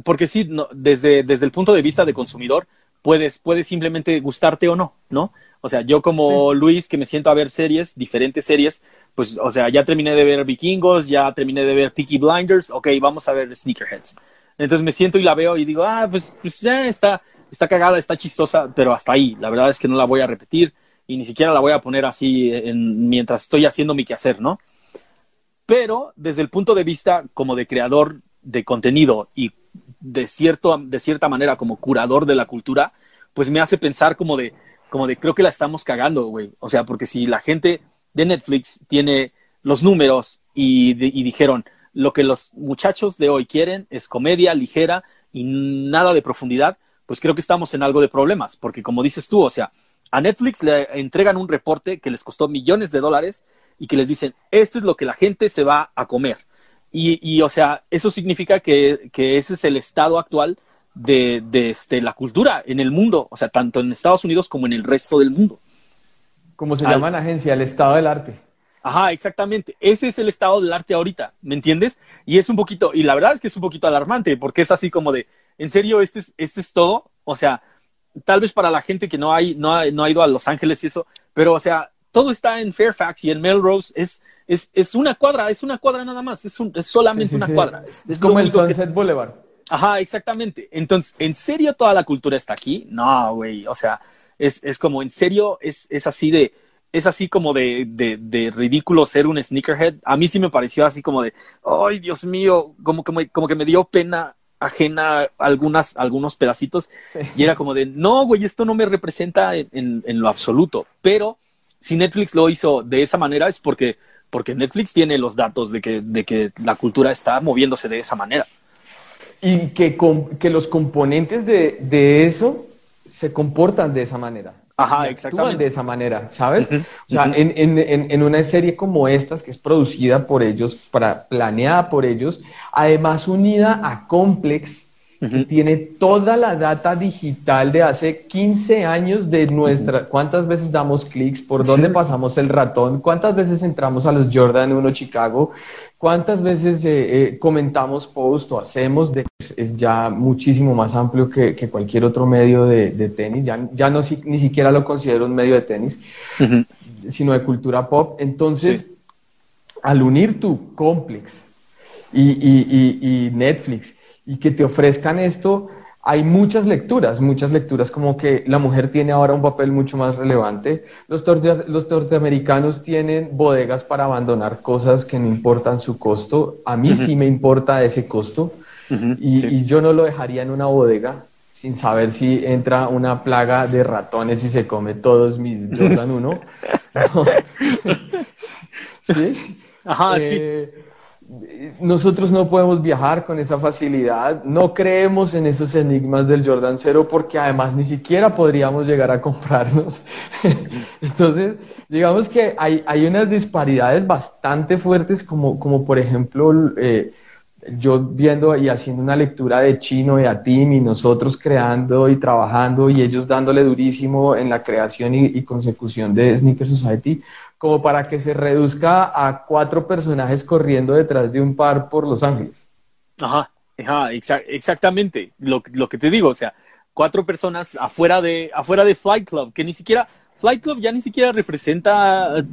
porque sí, no, desde, desde el punto de vista de consumidor, puedes, puedes simplemente gustarte o no, ¿no? O sea, yo como Luis, que me siento a ver series, diferentes series, pues, o sea, ya terminé de ver Vikingos, ya terminé de ver Peaky Blinders, ok, vamos a ver Sneakerheads. Entonces me siento y la veo y digo, ah, pues, pues ya está, está cagada, está chistosa, pero hasta ahí. La verdad es que no la voy a repetir y ni siquiera la voy a poner así en, mientras estoy haciendo mi quehacer, ¿no? Pero desde el punto de vista como de creador de contenido y de, cierto, de cierta manera como curador de la cultura, pues me hace pensar como de, como de creo que la estamos cagando, güey. O sea, porque si la gente de Netflix tiene los números y dijeron, lo que los muchachos de hoy quieren es comedia ligera y nada de profundidad, pues creo que estamos en algo de problemas, porque como dices tú, o sea, a Netflix le entregan un reporte que les costó millones de dólares y que les dicen, esto es lo que la gente se va a comer. Y, o sea, eso significa que, ese es el estado actual de, este, la cultura en el mundo, o sea, tanto en Estados Unidos como en el resto del mundo. Como se llama la agencia, el estado del arte. Ajá, exactamente. Ese es el estado del arte ahorita, ¿me entiendes? Y es un poquito, y la verdad es que es un poquito alarmante, porque es así como de, en serio, este es, este es todo. O sea, tal vez para la gente que no, hay, no, ha, no ha ido a Los Ángeles y eso, pero, o sea, todo está en Fairfax y en Melrose. Es, es, es una cuadra, es una cuadra nada más, es, un, es solamente Sí, sí, una sí. cuadra. Es, como el que- Sunset Boulevard. Ajá, exactamente. Entonces, ¿en serio toda la cultura está aquí? No, güey. O sea, es, es como, en serio, es, es así de, es así como de, de, de ridículo ser un sneakerhead. A mí sí me pareció así como de, ay, Dios mío, como que me, como que me dio pena ajena algunas, algunos pedacitos. Y era como de, no, güey, esto no me representa en, en, en lo absoluto. Pero si Netflix lo hizo de esa manera es porque, porque Netflix tiene los datos de que, de que la cultura está moviéndose de esa manera. Y que, que los componentes de, de eso se comportan de esa manera. Ajá, actúan de esa manera, ¿sabes? O sea, ujú. en, en, en, en una serie como estas, que es producida por ellos, para, planeada por ellos, además unida a Complex, que tiene toda la data digital de hace 15 años de nuestra, cuántas veces damos clics, por dónde pasamos el ratón, cuántas veces entramos a los Jordan 1 Chicago, cuántas veces eh, eh, comentamos post o hacemos, de, es, es ya muchísimo más amplio que, que cualquier otro medio de, de tenis, ya, ya no si- ni siquiera lo considero un medio de tenis, sino de cultura pop. Entonces, Sí. al unir tu Complex y, y- y- y Netflix y que te ofrezcan esto, hay muchas lecturas, muchas lecturas como que la mujer tiene ahora un papel mucho más relevante. Los, los norteamericanos tienen bodegas para abandonar cosas que no importan su costo. A mí sí me importa ese costo y, sí. y yo no lo dejaría en una bodega sin saber si entra una plaga de ratones y se come todos mis Jordan 1. No. ¿Sí? Ajá, sí. Nosotros no podemos viajar con esa facilidad, no creemos en esos enigmas del Jordan Zero porque además ni siquiera podríamos llegar a comprarnos. Entonces, digamos que hay, hay unas disparidades bastante fuertes como, como por ejemplo, eh, yo viendo y haciendo una lectura de Chino y Tim y nosotros creando y trabajando y ellos dándole durísimo en la creación y, y consecución de Sneaker Society, como para que se reduzca a cuatro personajes corriendo detrás de un par por Los Ángeles. Ajá, ajá, exa- exactamente. Lo, lo que te digo, o sea, cuatro personas afuera de, afuera de Flight Club, que ni siquiera, Flight Club ya ni siquiera representa eh,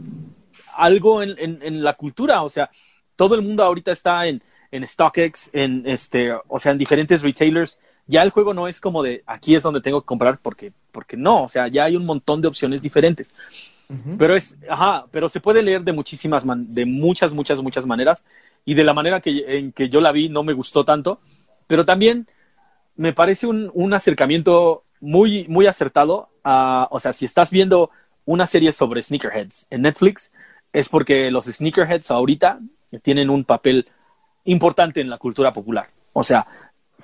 algo en, en- en la cultura. O sea, todo el mundo ahorita está en, en StockX, en este, o sea, en diferentes retailers. Ya el juego no es como de aquí es donde tengo que comprar porque, porque no, o sea, ya hay un montón de opciones diferentes. Pero es, ajá, pero se puede leer de muchísimas, man- de muchas, muchas, muchas maneras. Y de la manera que, en que yo la vi no me gustó tanto. Pero también me parece un, un acercamiento muy, muy acertado. a- o sea, si estás viendo una serie sobre sneakerheads en Netflix, es porque los sneakerheads ahorita tienen un papel importante en la cultura popular. O sea,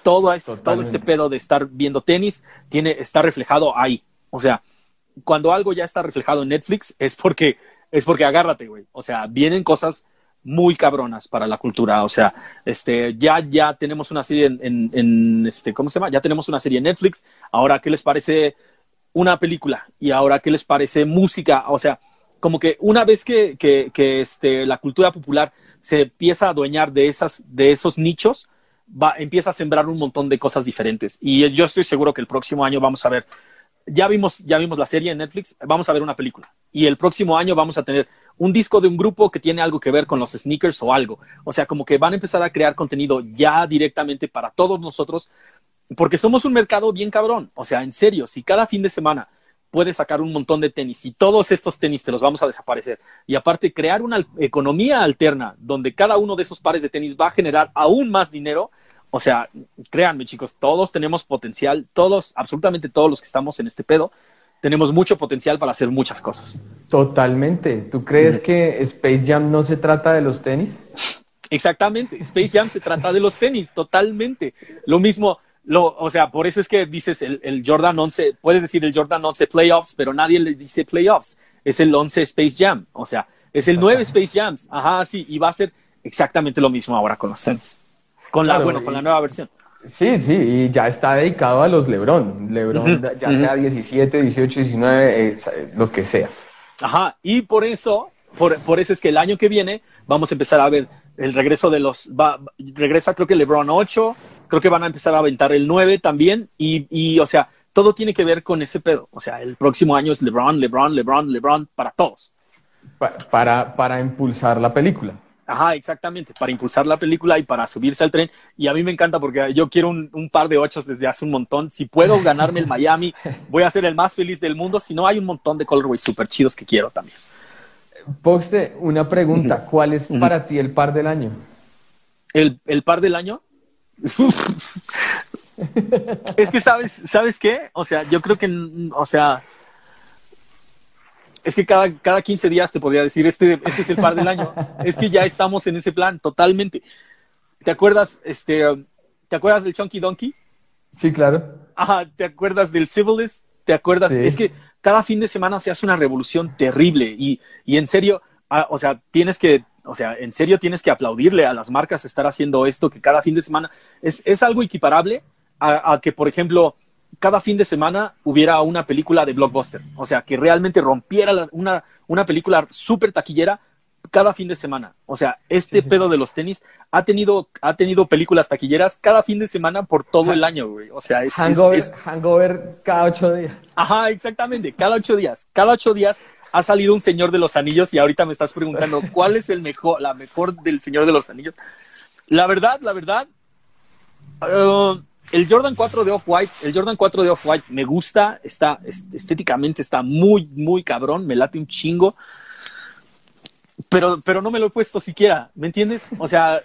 todo, es, todo este pedo de estar viendo tenis tiene, está reflejado ahí. O sea, cuando algo ya está reflejado en Netflix es porque es porque agárrate, güey. O sea, vienen cosas muy cabronas para la cultura. O sea, este, ya, ya tenemos una serie en, en, este, ¿cómo se llama? Ya tenemos una serie en Netflix. Ahora, ¿qué les parece una película? Y ahora, ¿qué les parece música? O sea, como que una vez que, que, que este, la cultura popular se empieza a adueñar de, esas, de esos nichos, va, empieza a sembrar un montón de cosas diferentes. Y yo estoy seguro que el próximo año vamos a ver ya vimos, ya vimos la serie en Netflix, vamos a ver una película. Y el próximo año vamos a tener un disco de un grupo que tiene algo que ver con los sneakers o algo. O sea, como que van a empezar a crear contenido ya directamente para todos nosotros, porque somos un mercado bien cabrón. O sea, en serio, si cada fin de semana puedes sacar un montón de tenis y todos estos tenis te los vamos a desaparecer. Y aparte, crear una economía alterna donde cada uno de esos pares de tenis va a generar aún más dinero. O sea, créanme chicos, todos tenemos potencial, todos, absolutamente todos los que estamos en este pedo, tenemos mucho potencial para hacer muchas cosas. Totalmente. ¿Tú crees que Space Jam no se trata de los tenis? Exactamente, Space Jam se trata de los tenis, totalmente. Lo mismo, lo, o sea, por eso es que dices el, el, Jordan 11, puedes decir el Jordan 11 Playoffs, pero nadie le dice Playoffs, es el 11 Space Jam, o sea, es el 9 Space Jams, ajá, sí, y va a ser exactamente lo mismo ahora con los tenis, con la, bueno, y- con la nueva versión. Sí, sí, y ya está dedicado a los LeBron. LeBron, ya sea 17, 18, 19, eh, lo que sea. Ajá, y por eso, por, por eso es que el año que viene vamos a empezar a ver el regreso de los, va, regresa creo que LeBron 8, creo que van a empezar a aventar el 9 también, y, y o sea, todo tiene que ver con ese pedo. O sea, el próximo año es LeBron, LeBron, LeBron, LeBron para todos. Para, para, impulsar la película. Ajá, exactamente, para impulsar la película y para subirse al tren. Y a mí me encanta porque yo quiero un, par de ochos desde hace un montón. Si puedo ganarme el Miami, voy a ser el más feliz del mundo. Si no, hay un montón de colorways súper chidos que quiero también. Poxte, una pregunta. ¿Cuál es para ti el par del año? ¿El, el par del año? es que sabes, ¿sabes qué? O sea, yo creo que, o sea, es que cada, cada 15 días te podría decir, este, este es el par del año. Es que ya estamos en ese plan, totalmente. ¿Te acuerdas, este, te acuerdas del Chunky Donkey? Sí, claro. Ajá, ¿te acuerdas del Civilist? ¿Te acuerdas? Es que cada fin de semana se hace una revolución terrible y, y en serio, o sea, tienes que, o sea, en serio tienes que aplaudirle a las marcas estar haciendo esto que cada fin de semana es, es algo equiparable a, que, por ejemplo, cada fin de semana hubiera una película de blockbuster. O sea, que realmente rompiera una, una película súper taquillera cada fin de semana. O sea, este pedo de los tenis ha tenido, ha tenido películas taquilleras cada fin de semana por todo el año, güey. O sea, es hangover, hangover cada ocho días. Ajá, exactamente, cada ocho días. Cada ocho días ha salido un Señor de los Anillos y ahorita me estás preguntando cuál es el mejor, la mejor del Señor de los Anillos. La verdad, la verdad, uh, el Jordan 4 de Off-White, el Jordan 4 de Off-White me gusta, está estéticamente está muy, muy cabrón, me late un chingo. Pero, pero no me lo he puesto siquiera, ¿me entiendes? O sea,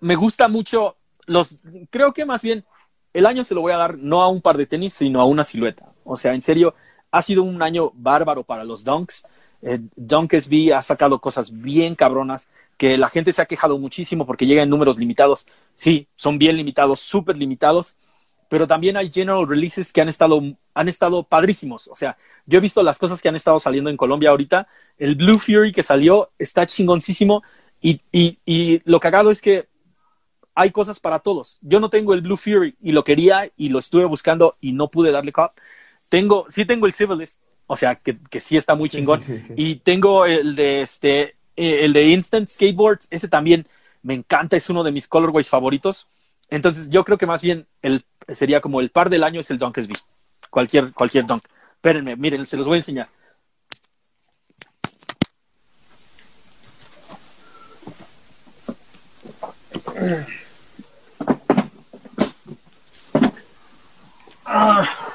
me gusta mucho los, creo que más bien el año se lo voy a dar no a un par de tenis, sino a una silueta. O sea, en serio, ha sido un año bárbaro para los Dunks. Eh, Dunk SB ha sacado cosas bien cabronas que la gente se ha quejado muchísimo porque llega en números limitados. Sí, son bien limitados, súper limitados, pero también hay general releases que han estado, han estado padrísimos. O sea, yo he visto las cosas que han estado saliendo en Colombia ahorita. El Blue Fury que salió está chingoncísimo y, y, y lo cagado es que hay cosas para todos. Yo no tengo el Blue Fury y lo quería y lo estuve buscando y no pude darle cop. Tengo, sí tengo el Civilist, o sea, que, que sí está muy chingón. y tengo el de este, eh, el de Instant Skateboards, ese también me encanta, es uno de mis colorways favoritos. Entonces, yo creo que más bien el, sería como el par del año es el Dunk SB. Cualquier, cualquier Dunk. Espérenme, miren, se los voy a enseñar. Ah.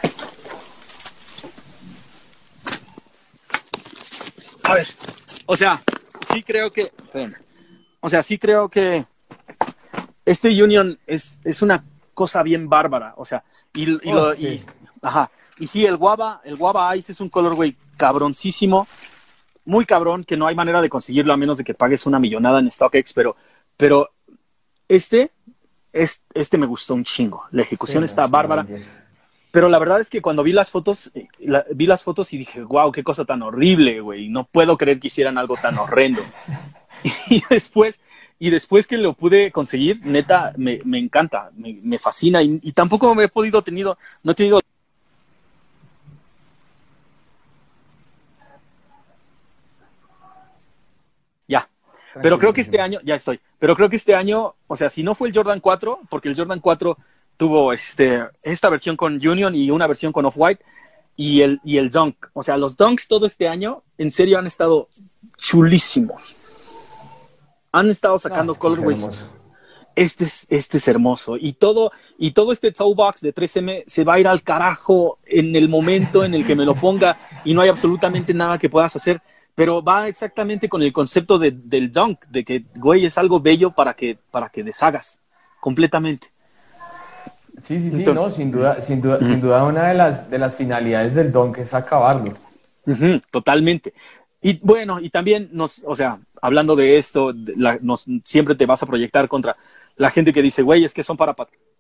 A ver, o sea, sí creo que, o sea, sí creo que este Union es, es una cosa bien bárbara, o sea, y, y, lo, y, ajá, y sí, el guava, el guava ice es un colorway cabroncísimo, muy cabrón, que no hay manera de conseguirlo a menos de que pagues una millonada en StockX, pero, pero este, es, este me gustó un chingo, la ejecución está bárbara. Pero la verdad es que cuando vi las fotos, eh, vi las fotos y dije, wow, qué cosa tan horrible, güey. No puedo creer que hicieran algo tan horrendo. y después, y después que lo pude conseguir, neta, me, me encanta, me, me fascina. Y, y, tampoco me he podido tenido, no he tenido. Ya. Pero creo que este año, ya estoy. Pero creo que este año, o sea, si no fue el Jordan 4, porque el Jordan 4 tuvo este, esta versión con Union y una versión con Off-White y el, y el Dunk. O sea, los Dunks todo este año, en serio, han estado chulísimos. Han estado sacando ah, colorways. Este es, este es hermoso. Y todo, y todo este toe box de 3M se va a ir al carajo en el momento en el que me lo ponga y no hay absolutamente nada que puedas hacer. Pero va exactamente con el concepto de, del dunk, de que, güey, es algo bello para que, para que deshagas completamente. Sí, sí, sí, no, sin duda, sin duda, sin duda una de las, de las finalidades del don que es acabarlo. totalmente. Y bueno, y también nos, o sea, hablando de esto, nos, siempre te vas a proyectar contra la gente que dice, güey, es que son para,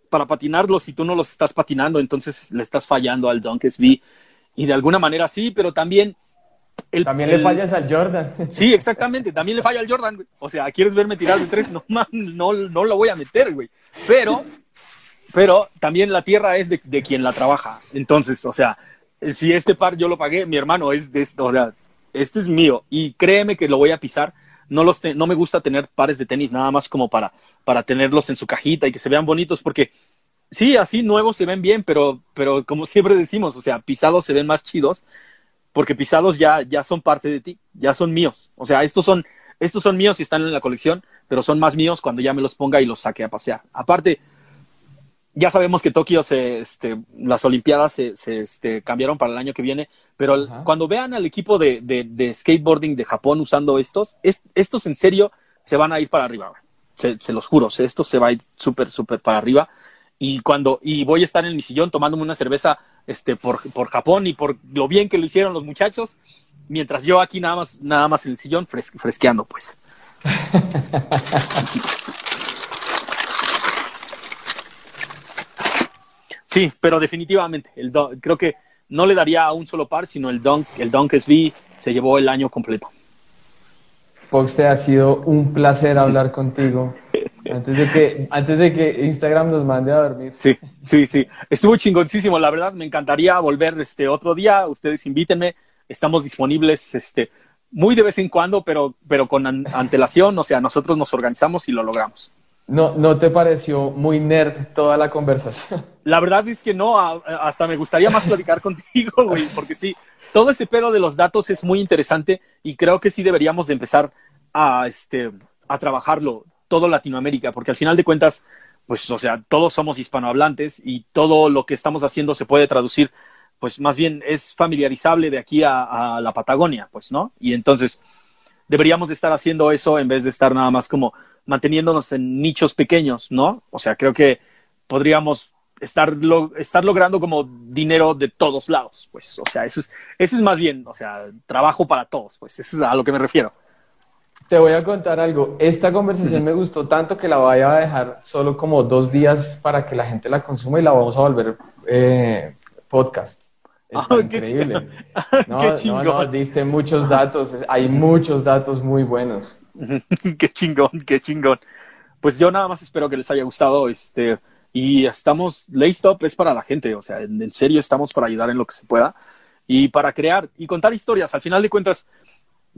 para patinarlos y tú no los estás patinando, entonces le estás fallando al Dunk SB. Y de alguna manera sí, pero también... El, también le fallas al Jordan. Sí, exactamente, también le falla al Jordan. O sea, ¿quieres verme tirar de tres? No, no, no lo voy a meter, güey. Pero pero también la tierra es de, quien la trabaja. Entonces, o sea, si este par yo lo pagué, mi hermano es de esto, o sea, este es mío y créeme que lo voy a pisar. No, los no me gusta tener pares de tenis nada más como para, para tenerlos en su cajita y que se vean bonitos porque Sí, así nuevos se ven bien, pero, pero como siempre decimos, o sea, pisados se ven más chidos porque pisados ya, ya son parte de ti, ya son míos. O sea, estos son, estos son míos y están en la colección, pero son más míos cuando ya me los ponga y los saque a pasear. Aparte, ya sabemos que Tokio se, este, las Olimpiadas se, se este, cambiaron para el año que viene, pero cuando vean al equipo de, de, skateboarding de Japón usando estos, estos en serio se van a ir para arriba. Se, se los juro, estos se va a ir súper, súper para arriba. Y cuando, y voy a estar en mi sillón tomándome una cerveza este, por, por Japón y por lo bien que lo hicieron los muchachos, mientras yo aquí nada más, nada más en el sillón fresqueando, pues. Sí, pero definitivamente, el creo que no le daría a un solo par, sino el Dunk, el Dunk SV se llevó el año completo. Fox, te ha sido un placer hablar contigo. Antes de que, antes de que Instagram nos mande a dormir. Sí, sí, sí. Estuvo chingoncísimo, la verdad. Me encantaría volver este otro día. Ustedes invítenme. Estamos disponibles este, muy de vez en cuando, pero, pero con antelación. O sea, nosotros nos organizamos y lo logramos. No, ¿No te pareció muy nerd toda la conversación? La verdad es que no, hasta me gustaría más platicar contigo, güey, porque sí, todo ese pedo de los datos es muy interesante y creo que sí deberíamos de empezar a, este, a trabajarlo todo Latinoamérica, porque al final de cuentas, pues, o sea, todos somos hispanohablantes y todo lo que estamos haciendo se puede traducir, pues, más bien es familiarizable de aquí a, a la Patagonia, pues, ¿no? Y entonces deberíamos de estar haciendo eso en vez de estar nada más como manteniéndonos en nichos pequeños, ¿no? O sea, creo que podríamos estar, estar logrando como dinero de todos lados, pues, o sea, eso es, eso es más bien, o sea, trabajo para todos, pues, eso es a lo que me refiero. Te voy a contar algo. Esta conversación me gustó tanto que la voy a dejar solo como dos días para que la gente la consuma y la vamos a volver eh, podcast. Ah, increíble. no, no, no, diste muchos datos. Hay muchos datos muy buenos. qué chingón, qué chingón. Pues yo nada más espero que les haya gustado. Este, y estamos, Laystop es para la gente, o sea, en, serio estamos para ayudar en lo que se pueda y para crear y contar historias. Al final de cuentas,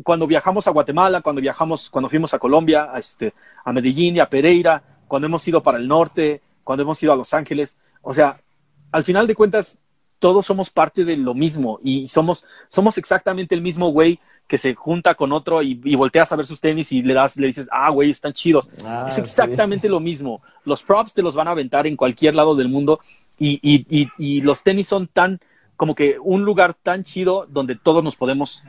cuando viajamos a Guatemala, cuando viajamos, cuando fuimos a Colombia, a, este, a Medellín y a Pereira, cuando hemos ido para el norte, cuando hemos ido a Los Ángeles, o sea, al final de cuentas, todos somos parte de lo mismo y somos, somos exactamente el mismo güey que se junta con otro y, volteas a ver sus tenis y le das, le dices, ah, güey, están chidos. Ah, es exactamente lo mismo. Los props te los van a aventar en cualquier lado del mundo y, y, y, los tenis son tan, como que un lugar tan chido donde todos nos podemos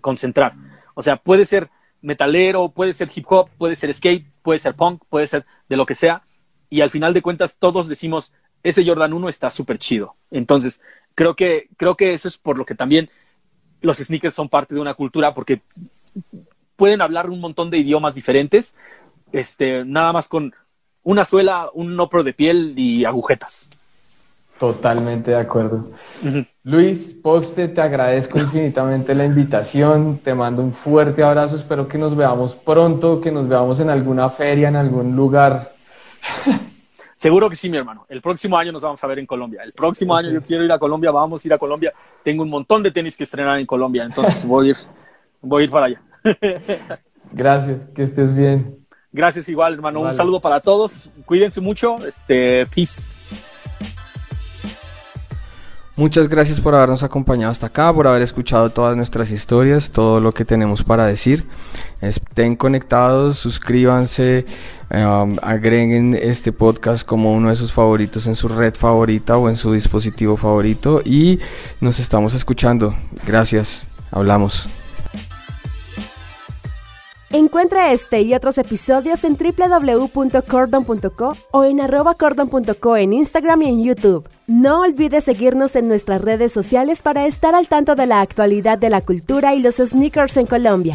concentrar. O sea, puede ser metalero, puede ser hip hop, puede ser skate, puede ser punk, puede ser de lo que sea. Y al final de cuentas todos decimos, ese Jordan 1 está súper chido. Entonces, creo que, creo que eso es por lo que también los sneakers son parte de una cultura porque pueden hablar un montón de idiomas diferentes, este, nada más con una suela, un nopro de piel y agujetas. Totalmente de acuerdo. Luis Poxte, te agradezco infinitamente la invitación, te mando un fuerte abrazo, espero que nos veamos pronto, que nos veamos en alguna feria, en algún lugar. Seguro que sí, mi hermano. El próximo año nos vamos a ver en Colombia. El próximo año yo quiero ir a Colombia, vamos a ir a Colombia. Tengo un montón de tenis que estrenar en Colombia, entonces voy a ir, voy a ir para allá. Gracias, que estés bien. Gracias igual, hermano. Un saludo para todos. Cuídense mucho. Este, peace. Muchas gracias por habernos acompañado hasta acá, por haber escuchado todas nuestras historias, todo lo que tenemos para decir. Estén conectados, suscríbanse, um, agreguen este podcast como uno de sus favoritos en su red favorita o en su dispositivo favorito y nos estamos escuchando. Gracias, hablamos. Encuentra este y otros episodios en www.cordon.co o en arroba cordon.co en Instagram y en YouTube. No olvides seguirnos en nuestras redes sociales para estar al tanto de la actualidad de la cultura y los sneakers en Colombia.